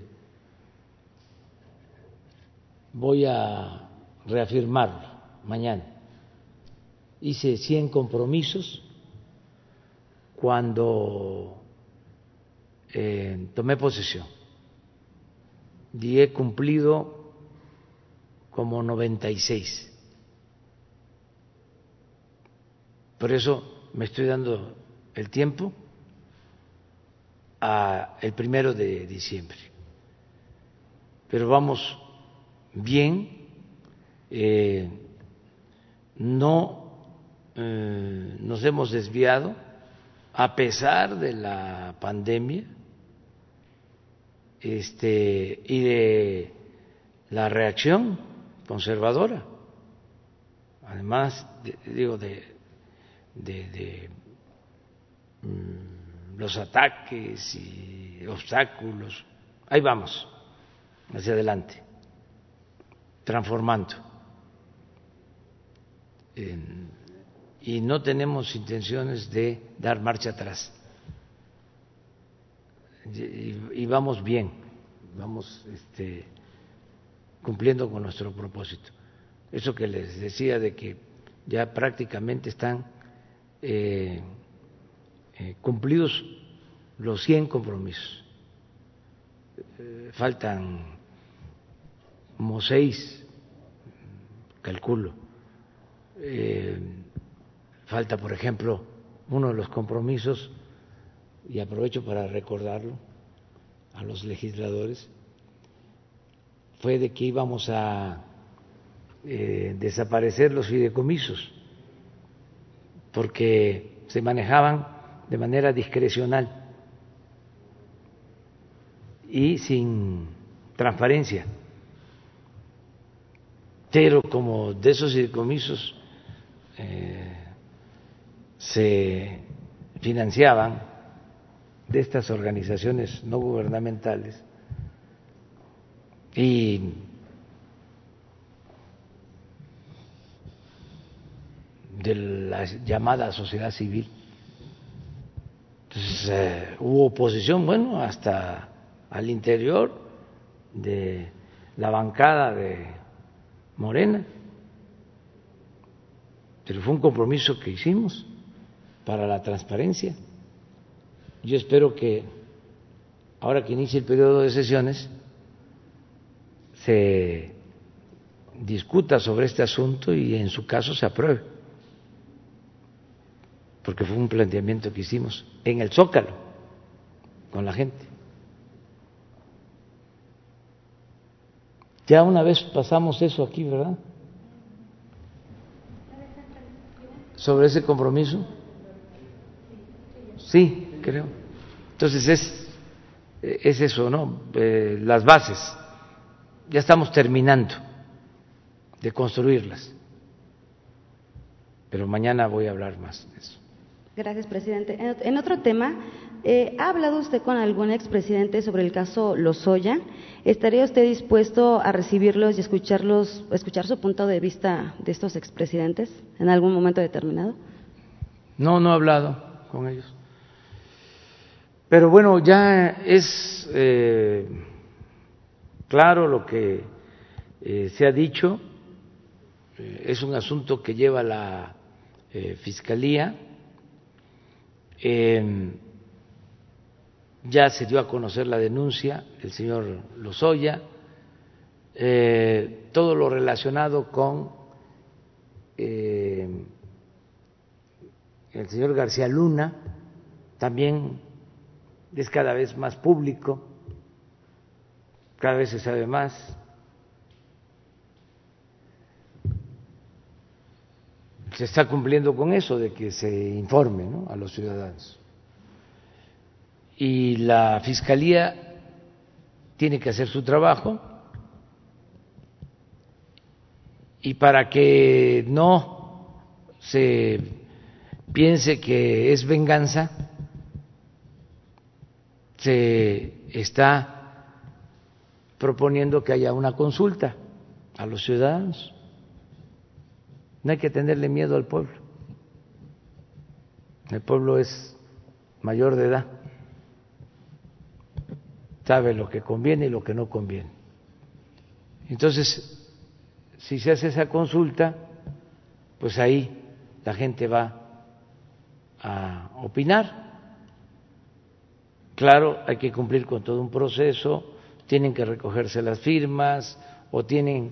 voy a reafirmar mañana. Hice 100 compromisos cuando eh, tomé posesión y he cumplido como 96. Por eso me estoy dando el tiempo a el primero de diciembre. Pero vamos bien, eh, no eh, nos hemos desviado a pesar de la pandemia este, y de la reacción conservadora, además, digo, de, de, mm, los ataques y obstáculos, ahí vamos, hacia adelante, transformando. y no tenemos intenciones de dar marcha atrás y, vamos bien, vamos este, cumpliendo con nuestro propósito. Eso que les decía de que ya prácticamente están eh, eh, cumplidos los 100 compromisos. Eh, faltan como seis, calculo. falta, por ejemplo, uno de los compromisos y aprovecho para recordarlo a los legisladores, fue de que íbamos a eh, desaparecer los fideicomisos, porque se manejaban de manera discrecional y sin transparencia. Pero como de esos fideicomisos eh, se financiaban de estas organizaciones no gubernamentales y de la llamada sociedad civil. Eh, hubo oposición, bueno, hasta al interior de la bancada de Morena, pero fue un compromiso que hicimos para la transparencia. Yo espero que ahora que inicie el periodo de sesiones se discuta sobre este asunto y en su caso se apruebe, porque fue un planteamiento que hicimos en el Zócalo con la gente. Ya una vez pasamos eso aquí, ¿verdad? Sobre ese compromiso. Sí, creo. Entonces es, es eso, ¿no? Eh, las bases. Ya estamos terminando de construirlas. Pero mañana voy a hablar más de eso. Gracias, presidente. En otro tema, eh, ¿ha hablado usted con algún expresidente sobre el caso Lozoya? ¿Estaría usted dispuesto a recibirlos y escucharlos, escuchar su punto de vista de estos expresidentes en algún momento determinado? No, no he hablado con ellos. Pero bueno, ya es eh, claro lo que eh, se ha dicho, eh, es un asunto que lleva la Fiscalía, em, ya se dio a conocer la denuncia del señor Lozoya, todo lo relacionado con el señor García Luna, también es cada vez más público, cada vez se sabe más. se está cumpliendo con eso de que se informe a los ciudadanos. Y la Fiscalía tiene que hacer su trabajo y para que no se piense que es venganza, se está proponiendo que haya una consulta a los ciudadanos. No hay que tenerle miedo al pueblo. El pueblo es mayor de edad, sabe lo que conviene y lo que no conviene. Entonces, si se hace esa consulta, pues ahí la gente va a opinar. Claro, hay que cumplir con todo un proceso, tienen que recogerse las firmas o tienen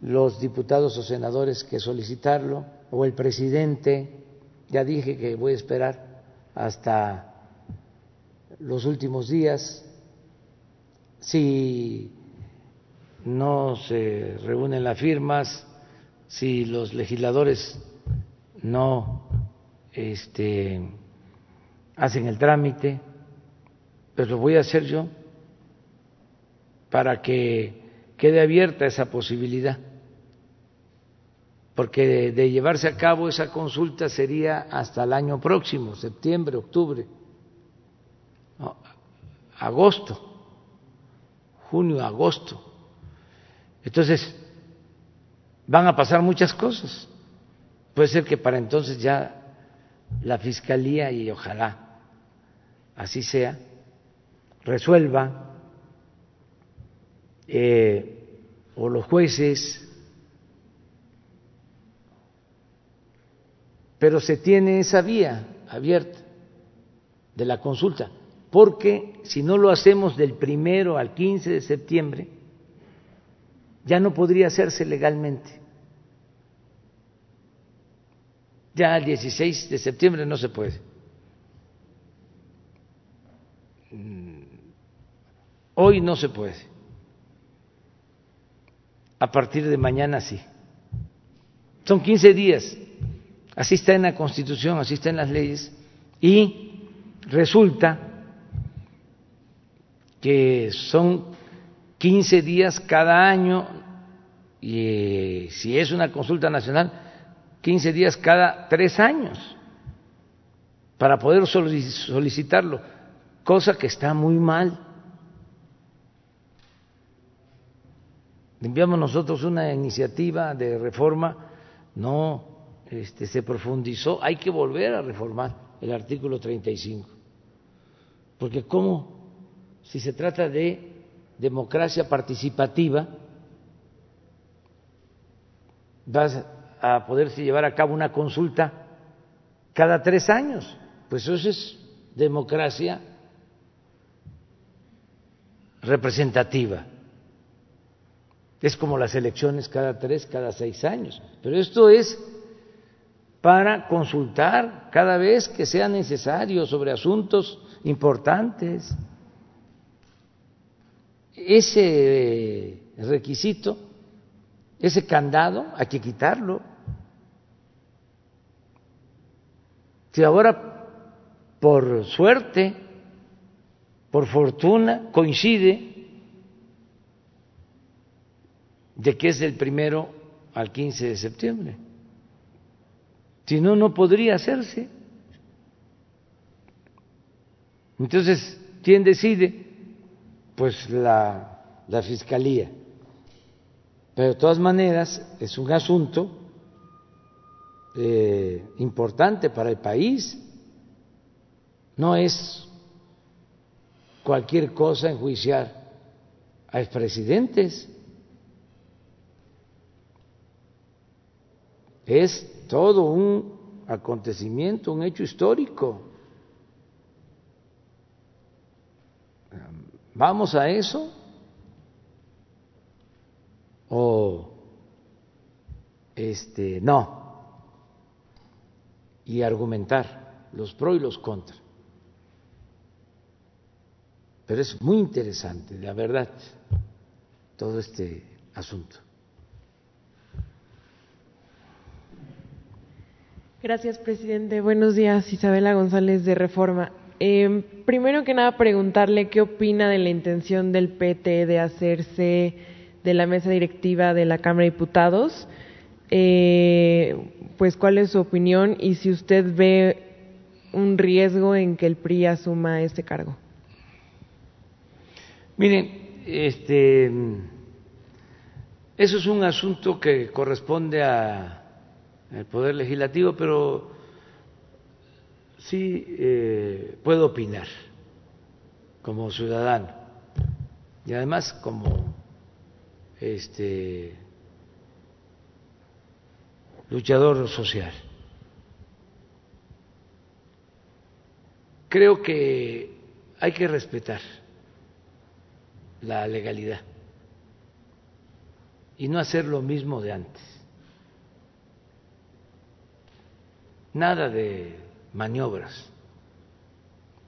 los diputados o senadores que solicitarlo, o el presidente, ya dije que voy a esperar hasta los últimos días, si no se reúnen las firmas, si los legisladores no este, hacen el trámite, pues lo voy a hacer yo para que quede abierta esa posibilidad, porque de, llevarse a cabo esa consulta sería hasta el año próximo, septiembre, octubre, agosto, junio, agosto. Entonces, van a pasar muchas cosas. Puede ser que para entonces ya la Fiscalía, y ojalá así sea, resuelva eh, o los jueces, pero se tiene esa vía abierta de la consulta, porque si no lo hacemos del primero al 15 de septiembre, ya no podría hacerse legalmente. Ya el 16 de septiembre no se puede. Hoy no se puede a partir de mañana sí. Son 15 días, así está en la Constitución, así está en las leyes, y resulta que son 15 días cada año, y eh, si es una consulta nacional, 15 días cada tres años, para poder solicitarlo, cosa que está muy mal. Enviamos nosotros una iniciativa de reforma, no este, se profundizó, hay que volver a reformar el artículo 35. Porque ¿cómo, si se trata de democracia participativa, vas a poderse llevar a cabo una consulta cada tres años? Pues eso es democracia representativa es como las elecciones cada tres, cada seis años. Pero esto es para consultar cada vez que sea necesario sobre asuntos importantes. Ese requisito, ese candado, hay que quitarlo. Si ahora, por suerte, por fortuna, coincide de que es del primero al 15 de septiembre. Si no, no podría hacerse. Entonces, ¿quién decide? Pues la, la Fiscalía. Pero de todas maneras es un asunto eh, importante para el país. No es cualquier cosa enjuiciar a expresidentes. Es todo un acontecimiento, un hecho histórico. ¿Vamos a eso? ¿O este, no? Y argumentar los pro y los contra. Pero es muy interesante, la verdad, todo este asunto. Gracias, presidente. Buenos días, Isabela González de Reforma. Eh, primero que nada, preguntarle qué opina de la intención del PT de hacerse de la mesa directiva de la Cámara de Diputados. Eh, pues, ¿cuál es su opinión y si usted ve un riesgo en que el PRI asuma este cargo? Miren, este, eso es un asunto que corresponde a el Poder Legislativo, pero sí eh, puedo opinar como ciudadano y además como este luchador social. Creo que hay que respetar la legalidad y no hacer lo mismo de antes. Nada de maniobras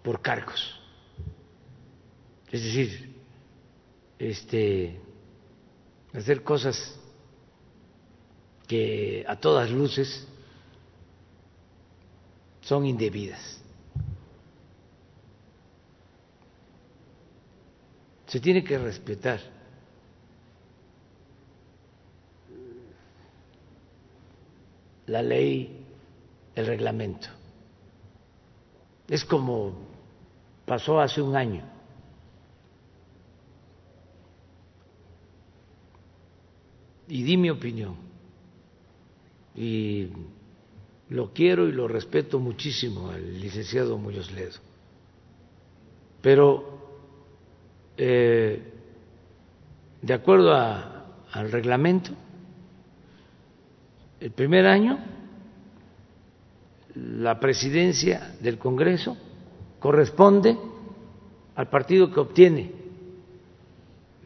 por cargos. Es decir, este, hacer cosas que a todas luces son indebidas. Se tiene que respetar la ley el reglamento. Es como pasó hace un año. Y di mi opinión. Y lo quiero y lo respeto muchísimo al licenciado Muñoz Ledo. Pero eh, de acuerdo al reglamento, el primer año la presidencia del Congreso corresponde al partido que obtiene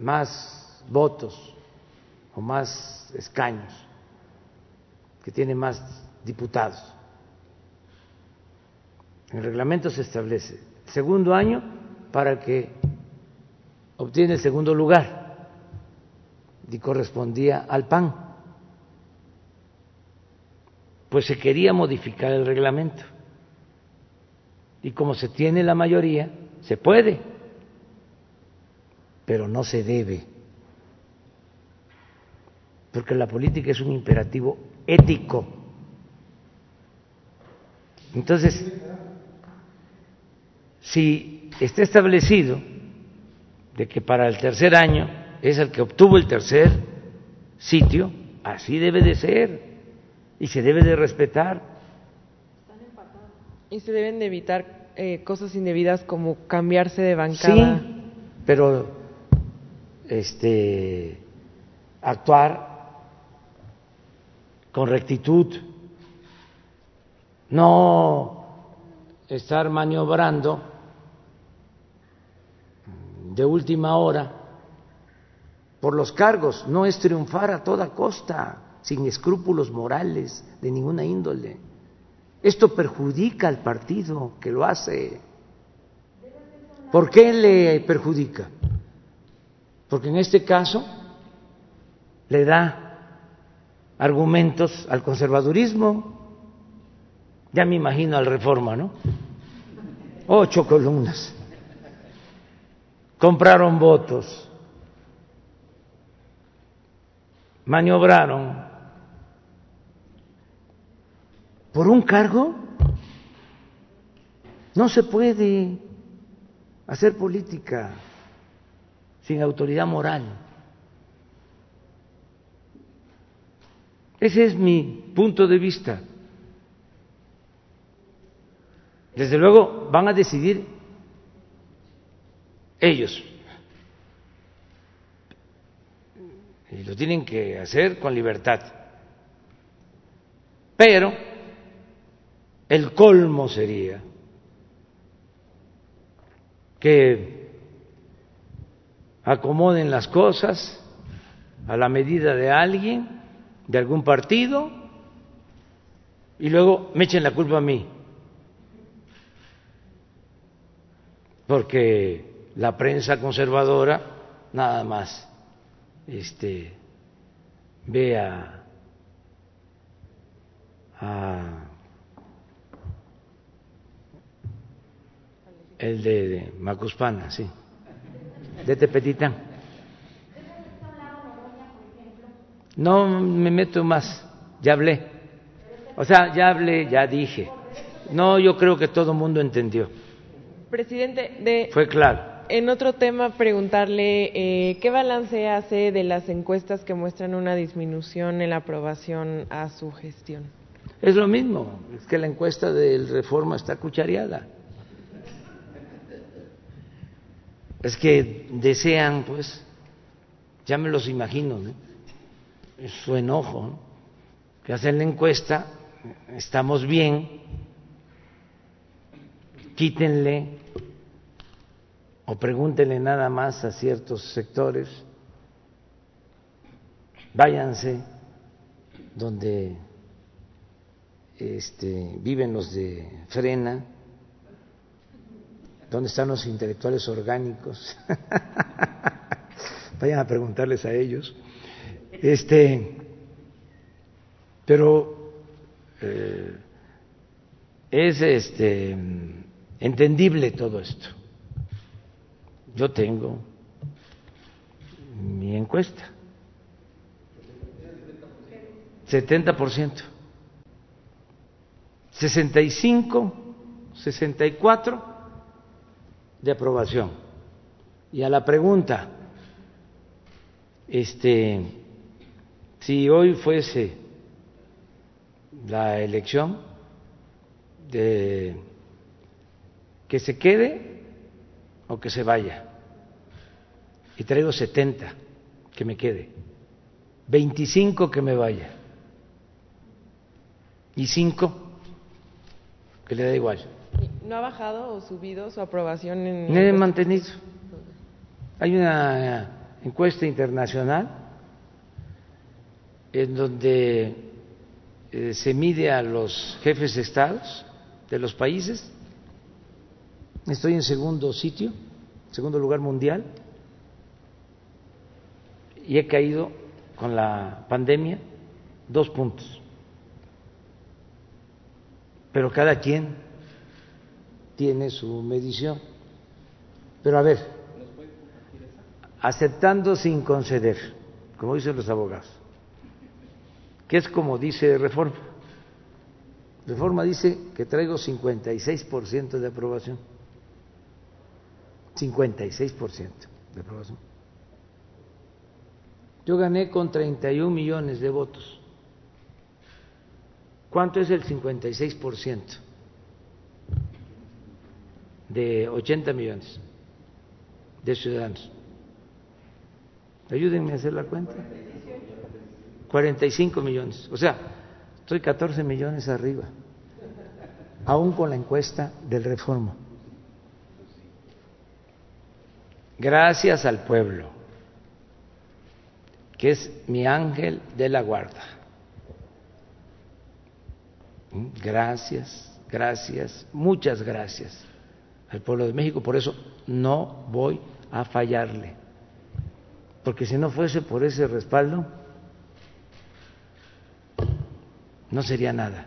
más votos o más escaños, que tiene más diputados. En el reglamento se establece segundo año para que obtiene el segundo lugar y correspondía al PAN pues se quería modificar el reglamento. Y como se tiene la mayoría, se puede, pero no se debe, porque la política es un imperativo ético. Entonces, si está establecido de que para el tercer año es el que obtuvo el tercer sitio, así debe de ser y se debe de respetar. Y se deben de evitar eh, cosas indebidas como cambiarse de bancada. Sí, pero este actuar con rectitud, no estar maniobrando de última hora por los cargos, no es triunfar a toda costa sin escrúpulos morales de ninguna índole. Esto perjudica al partido que lo hace. ¿Por qué le perjudica? Porque en este caso le da argumentos al conservadurismo. Ya me imagino al reforma, ¿no? Ocho columnas. Compraron votos. Maniobraron por un cargo no se puede hacer política sin autoridad moral. Ese es mi punto de vista. Desde luego van a decidir ellos. Y lo tienen que hacer con libertad. Pero el colmo sería que acomoden las cosas a la medida de alguien, de algún partido, y luego me echen la culpa a mí. Porque la prensa conservadora nada más este, ve a El de Macuspana, sí. De Tepetitán. No me meto más, ya hablé. O sea, ya hablé, ya dije. No, yo creo que todo el mundo entendió. Presidente, de... Fue claro en otro tema, preguntarle eh, qué balance hace de las encuestas que muestran una disminución en la aprobación a su gestión. Es lo mismo, es que la encuesta del reforma está cuchareada. Es que desean, pues, ya me los imagino, su enojo, ¿no? que hacen la encuesta, estamos bien, quítenle o pregúntenle nada más a ciertos sectores, váyanse donde este, viven los de frena, donde están los intelectuales orgánicos, [laughs] vayan a preguntarles a ellos. Este, pero eh, es este entendible todo esto yo tengo mi encuesta. 70%. 65, 64 de aprobación. Y a la pregunta, este, si hoy fuese la elección de que se quede o que se vaya. Y traigo 70 que me quede, 25 que me vaya y 5 que le da igual. ¿No ha bajado o subido su aprobación en.? Me he mantenido. Hay una encuesta internacional en donde eh, se mide a los jefes de estados de los países Estoy en segundo sitio, segundo lugar mundial, y he caído con la pandemia dos puntos. Pero cada quien tiene su medición. Pero a ver, aceptando sin conceder, como dicen los abogados, que es como dice Reforma. Reforma dice que traigo 56% de aprobación. 56% de aprobación. Yo gané con 31 millones de votos. ¿Cuánto es el 56% de 80 millones de ciudadanos? Ayúdenme a hacer la cuenta. 45 millones. O sea, estoy 14 millones arriba, aún con la encuesta del Reforma gracias al pueblo, que es mi ángel de la guarda. Gracias, gracias, muchas gracias al pueblo de México, por eso no voy a fallarle, porque si no fuese por ese respaldo, no sería nada.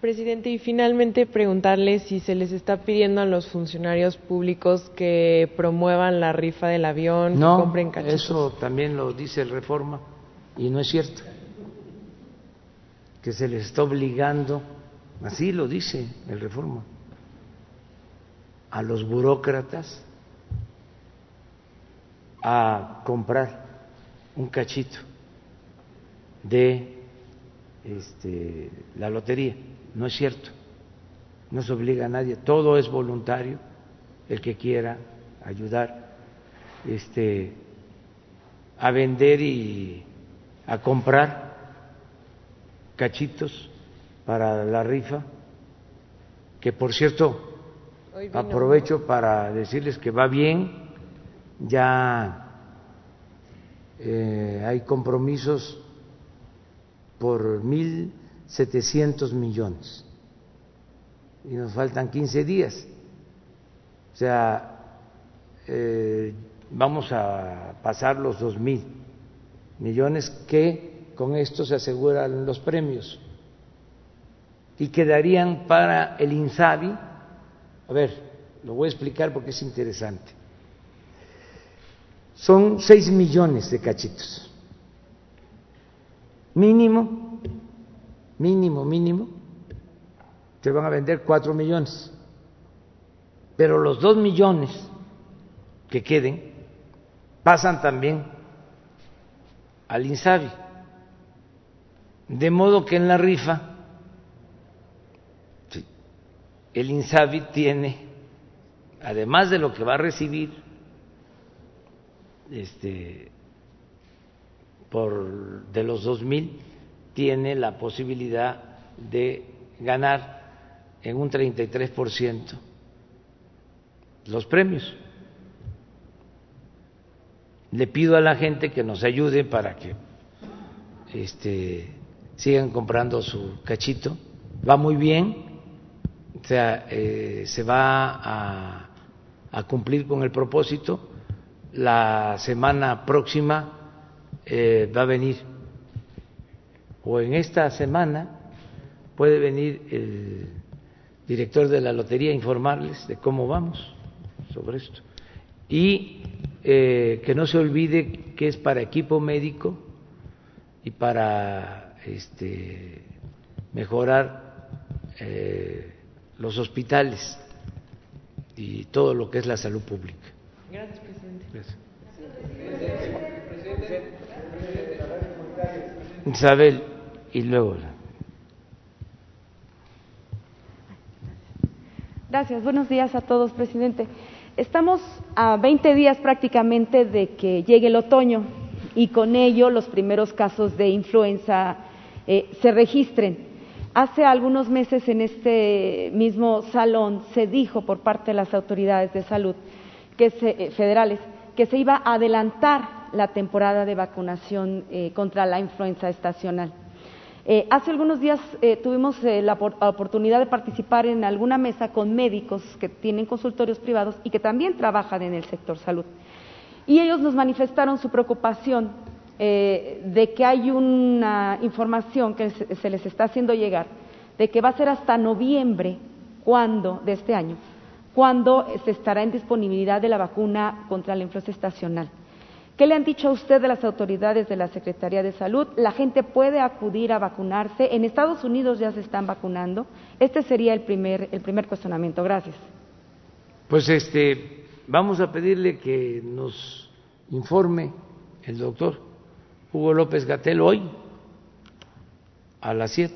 Presidente, y finalmente preguntarle si se les está pidiendo a los funcionarios públicos que promuevan la rifa del avión, no, que compren cachitos. Eso también lo dice el Reforma y no es cierto. Que se les está obligando, así lo dice el Reforma, a los burócratas a comprar un cachito de este, la lotería. No es cierto, no se obliga a nadie, todo es voluntario, el que quiera ayudar este, a vender y a comprar cachitos para la rifa, que por cierto aprovecho para decirles que va bien, ya eh, hay compromisos por mil 700 millones. Y nos faltan 15 días. O sea, eh, vamos a pasar los dos mil millones que con esto se aseguran los premios. Y quedarían para el INSABI, a ver, lo voy a explicar porque es interesante. Son seis millones de cachitos. Mínimo, mínimo, mínimo, se van a vender cuatro millones. Pero los dos millones que queden pasan también al INSABI. De modo que en la rifa el INSABI tiene, además de lo que va a recibir este, por de los dos mil, tiene la posibilidad de ganar en un 33% los premios. Le pido a la gente que nos ayude para que este, sigan comprando su cachito. Va muy bien, o sea, eh, se va a, cumplir con el propósito. La semana próxima eh, va a venir, o en esta semana puede venir el director de la lotería a informarles de cómo vamos sobre esto. Y eh, que no se olvide que es para equipo médico y para este, mejorar los hospitales y todo lo que es la salud pública. Gracias, presidente. Isabel, y luego. Gracias, buenos días a todos, presidente. Estamos a 20 días prácticamente de que llegue el otoño y con ello los primeros casos de influenza eh, se registren. Hace algunos meses en este mismo salón se dijo por parte de las autoridades de salud eh, federales que se iba a adelantar la temporada de vacunación eh, contra la influenza estacional. Eh, hace algunos días tuvimos la, oportunidad de participar en alguna mesa con médicos que tienen consultorios privados y que también trabajan en el sector salud. Y ellos nos manifestaron su preocupación eh, de que hay una información que se les está haciendo llegar de que va a ser hasta noviembre cuando de este año cuando se estará en disponibilidad de la vacuna contra la influenza estacional. ¿Qué le han dicho a usted de las autoridades de la Secretaría de Salud? ¿La gente puede acudir a vacunarse? En Estados Unidos ya se están vacunando. Este sería el primer, el primer cuestionamiento. Gracias. Pues este, vamos a pedirle que nos informe el doctor Hugo López Gatel hoy a las 7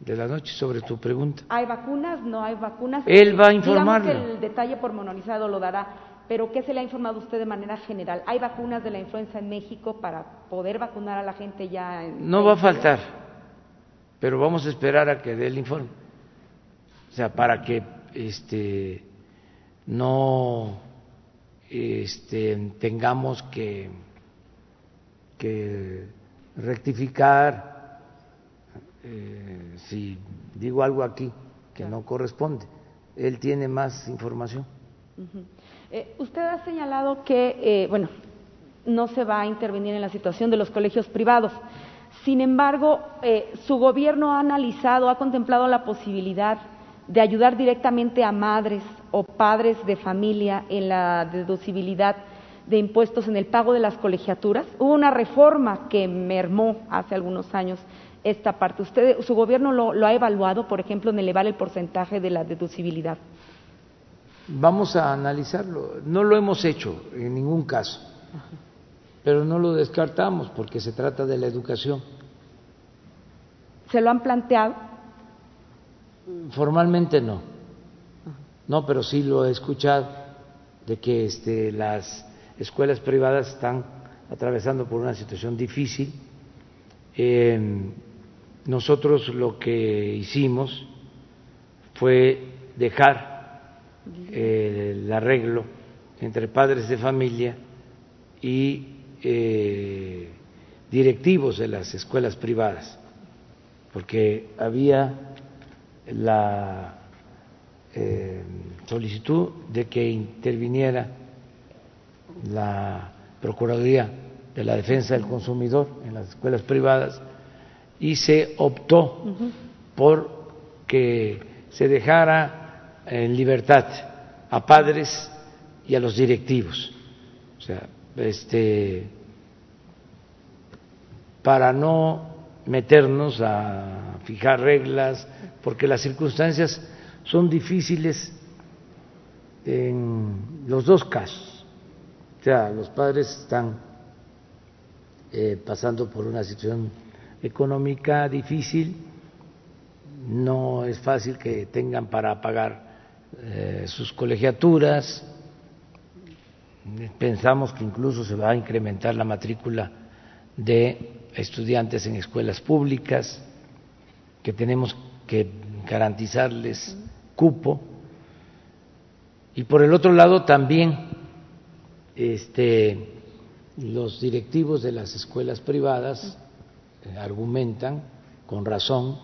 de la noche sobre tu pregunta. ¿Hay vacunas? ¿No hay vacunas? Él va a que el detalle pormenorizado lo dará, pero ¿qué se le ha informado usted de manera general? ¿Hay vacunas de la influenza en México para poder vacunar a la gente ya? En no va a faltar, pero vamos a esperar a que dé el informe. O sea, para que este no este, tengamos que que rectificar eh, si digo algo aquí que no corresponde. Él tiene más información. Eh, usted ha señalado que, eh, bueno, no se va a intervenir en la situación de los colegios privados. Sin embargo, su gobierno ha analizado, ha contemplado la posibilidad de ayudar directamente a madres o padres de familia en la deducibilidad de impuestos en el pago de las colegiaturas. Hubo una reforma que mermó hace algunos años esta parte. ¿Usted, su gobierno lo, ha evaluado, por ejemplo, en elevar el porcentaje de la deducibilidad? Vamos a analizarlo. No lo hemos hecho en ningún caso, pero no lo descartamos porque se trata de la educación. ¿Se lo han planteado? Formalmente no. No, pero sí lo he escuchado de que este, las escuelas privadas están atravesando por una situación difícil. nosotros lo que hicimos fue dejar eh, el arreglo entre padres de familia y eh, directivos de las escuelas privadas, porque había la eh, solicitud de que interviniera la Procuraduría de la Defensa del Consumidor en las escuelas privadas y se optó por que se dejara en libertad a padres y a los directivos. O sea, este, para no meternos a fijar reglas, porque las circunstancias son difíciles en los dos casos. O sea, los padres están eh, pasando por una situación económica difícil, no es fácil que tengan para pagar eh, sus colegiaturas, pensamos que incluso se va a incrementar la matrícula de estudiantes en escuelas públicas, que tenemos que garantizarles cupo. Y por el otro lado también este, los directivos de las escuelas privadas eh, argumentan con razón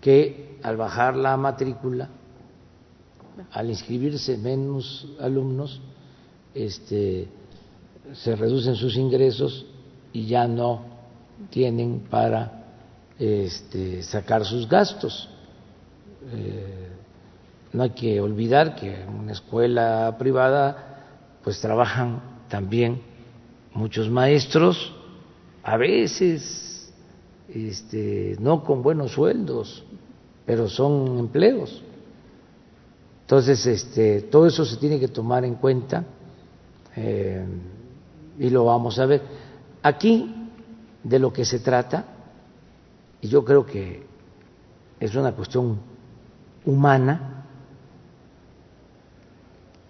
que al bajar la matrícula, al inscribirse menos alumnos, este, se reducen sus ingresos y ya no tienen para este, sacar sus gastos. Eh, no hay que olvidar que una escuela privada pues trabajan también muchos maestros, a veces este, no con buenos sueldos, pero son empleos. Entonces, este, todo eso se tiene que tomar en cuenta eh, y lo vamos a ver. Aquí de lo que se trata, y yo creo que es una cuestión humana,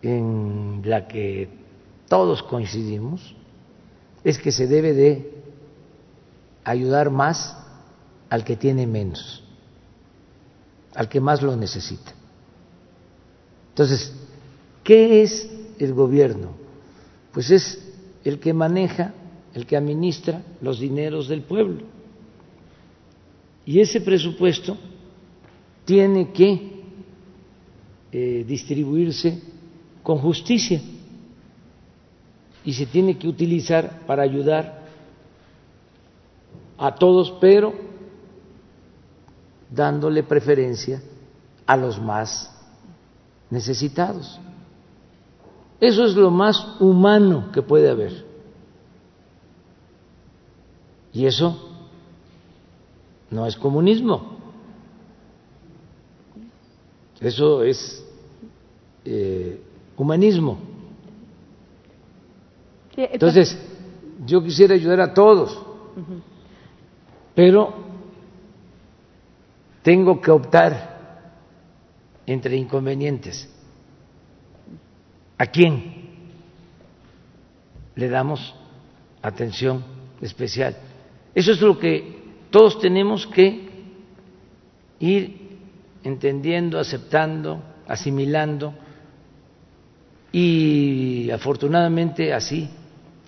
en la que todos coincidimos, es que se debe de ayudar más al que tiene menos, al que más lo necesita. Entonces, ¿qué es el gobierno? Pues es el que maneja, el que administra los dineros del pueblo. Y ese presupuesto tiene que eh, distribuirse con justicia y se tiene que utilizar para ayudar a todos, pero dándole preferencia a los más necesitados. Eso es lo más humano que puede haber. Y eso no es comunismo. Eso es eh, humanismo. Entonces, yo quisiera ayudar a todos, pero tengo que optar entre inconvenientes. ¿A quién le damos atención especial? Eso es lo que todos tenemos que ir entendiendo, aceptando, asimilando y afortunadamente así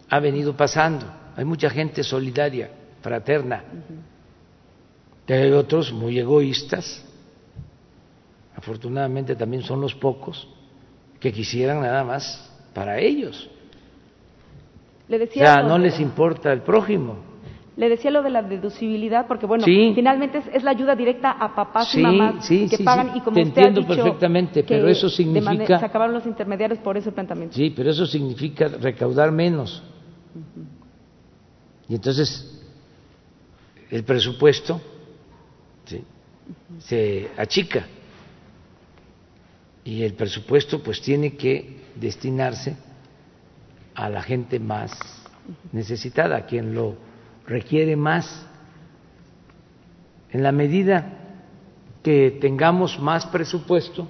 ha venido pasando. Hay mucha gente solidaria, fraterna, pero hay otros muy egoístas, afortunadamente también son los pocos, que quisieran nada más para ellos. Le decía no les importa el prójimo. Le decía lo de la deducibilidad, porque bueno, finalmente es, la ayuda directa a papás y mamás que pagan y como te usted entiendo perfectamente, pero eso significa se acabaron los intermediarios por ese planteamiento. Sí, pero eso significa recaudar menos. Y entonces el presupuesto se achica. Y el presupuesto pues tiene que destinarse a la gente más necesitada, a quien lo requiere más. En la medida que tengamos más presupuesto,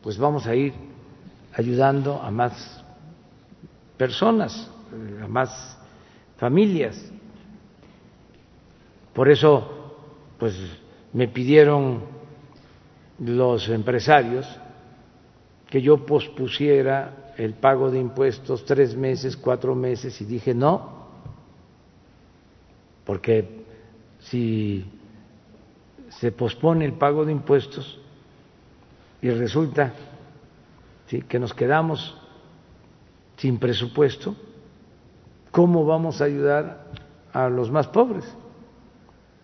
pues vamos a ir ayudando a más personas, a más familias. Por eso, pues me pidieron los empresarios que yo pospusiera el pago de impuestos tres meses, cuatro meses, y dije no, porque si se pospone el pago de impuestos y resulta que nos quedamos sin presupuesto, ¿cómo vamos a ayudar a los más pobres?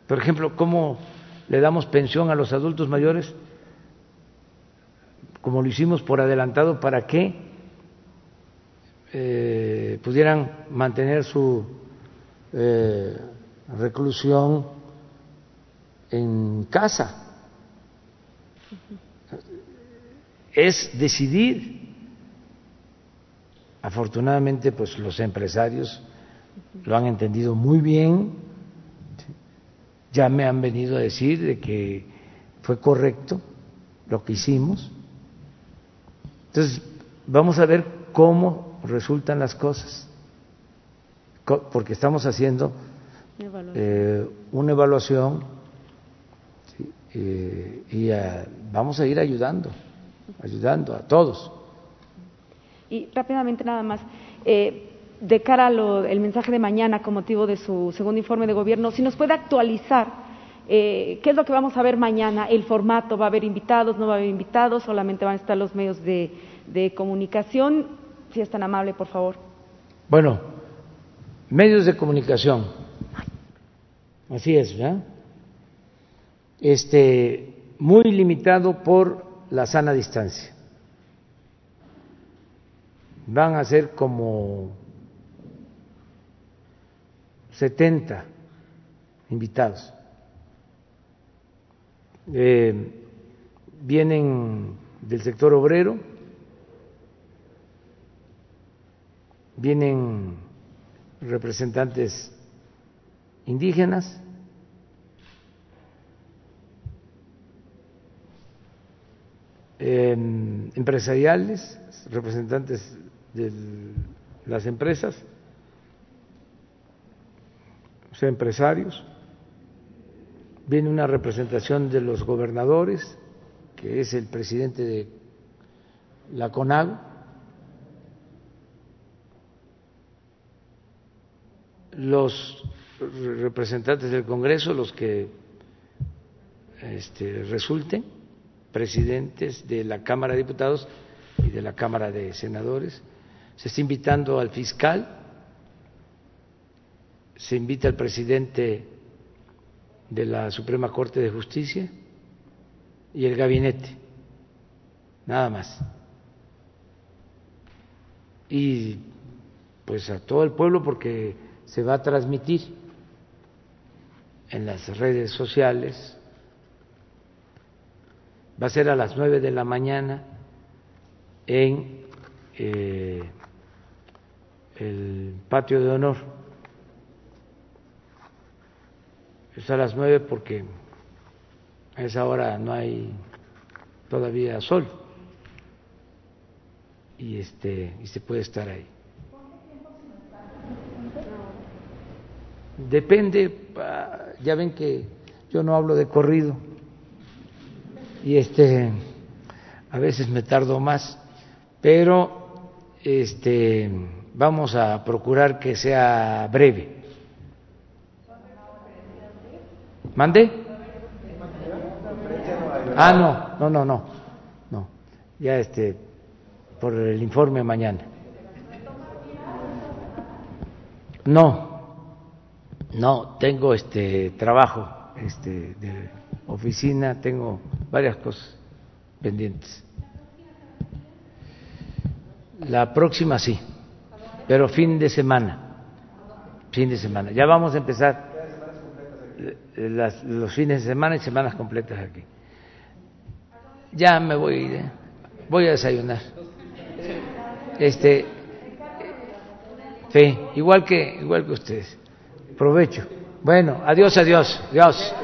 Por ejemplo, ¿cómo le damos pensión a los adultos mayores como lo hicimos por adelantado, para que eh, pudieran mantener su eh, reclusión en casa. Es decidir. Afortunadamente, pues los empresarios lo han entendido muy bien. Ya me han venido a decir de que fue correcto lo que hicimos. Entonces, vamos a ver cómo resultan las cosas, porque estamos haciendo eh, una evaluación eh, y vamos a ir ayudando, ayudando a todos. Y rápidamente nada más, eh, de cara al mensaje de mañana con motivo de su segundo informe de gobierno, si nos puede actualizar eh, ¿Qué es lo que vamos a ver mañana? ¿El formato? ¿Va a haber invitados? ¿No va a haber invitados? ¿Solamente van a estar los medios de, de comunicación? Si es tan amable, por favor. Bueno, medios de comunicación. Así es, ¿verdad? Este, muy limitado por la sana distancia. Van a ser como 70 invitados eh, vienen del sector obrero, vienen representantes indígenas, em, empresariales, representantes de las empresas, o sea, empresarios. Viene una representación de los gobernadores, que es el presidente de la CONAG, los representantes del Congreso, los que este, resulten, presidentes de la Cámara de Diputados y de la Cámara de Senadores. Se está invitando al fiscal, se invita al presidente de la Suprema Corte de Justicia y el gabinete, nada más. Y pues a todo el pueblo porque se va a transmitir en las redes sociales, va a ser a las nueve de la mañana en eh, el patio de honor. Es a las nueve porque a esa hora no hay todavía sol. Y este y se puede estar ahí. Depende, ya ven que yo no hablo de corrido y este a veces me tardo más, pero este vamos a procurar que sea breve ¿Mande? Ah, no, no, no, no, no. Ya este, por el informe mañana. No, no, tengo este trabajo este, de oficina, tengo varias cosas pendientes. La próxima sí, pero fin de semana, fin de semana. Ya vamos a empezar las, los fines de semana y semanas completas aquí. Ya me voy, ¿eh? voy a desayunar. Este, sí, igual que igual que ustedes. Provecho. Bueno, adiós, adiós, adiós.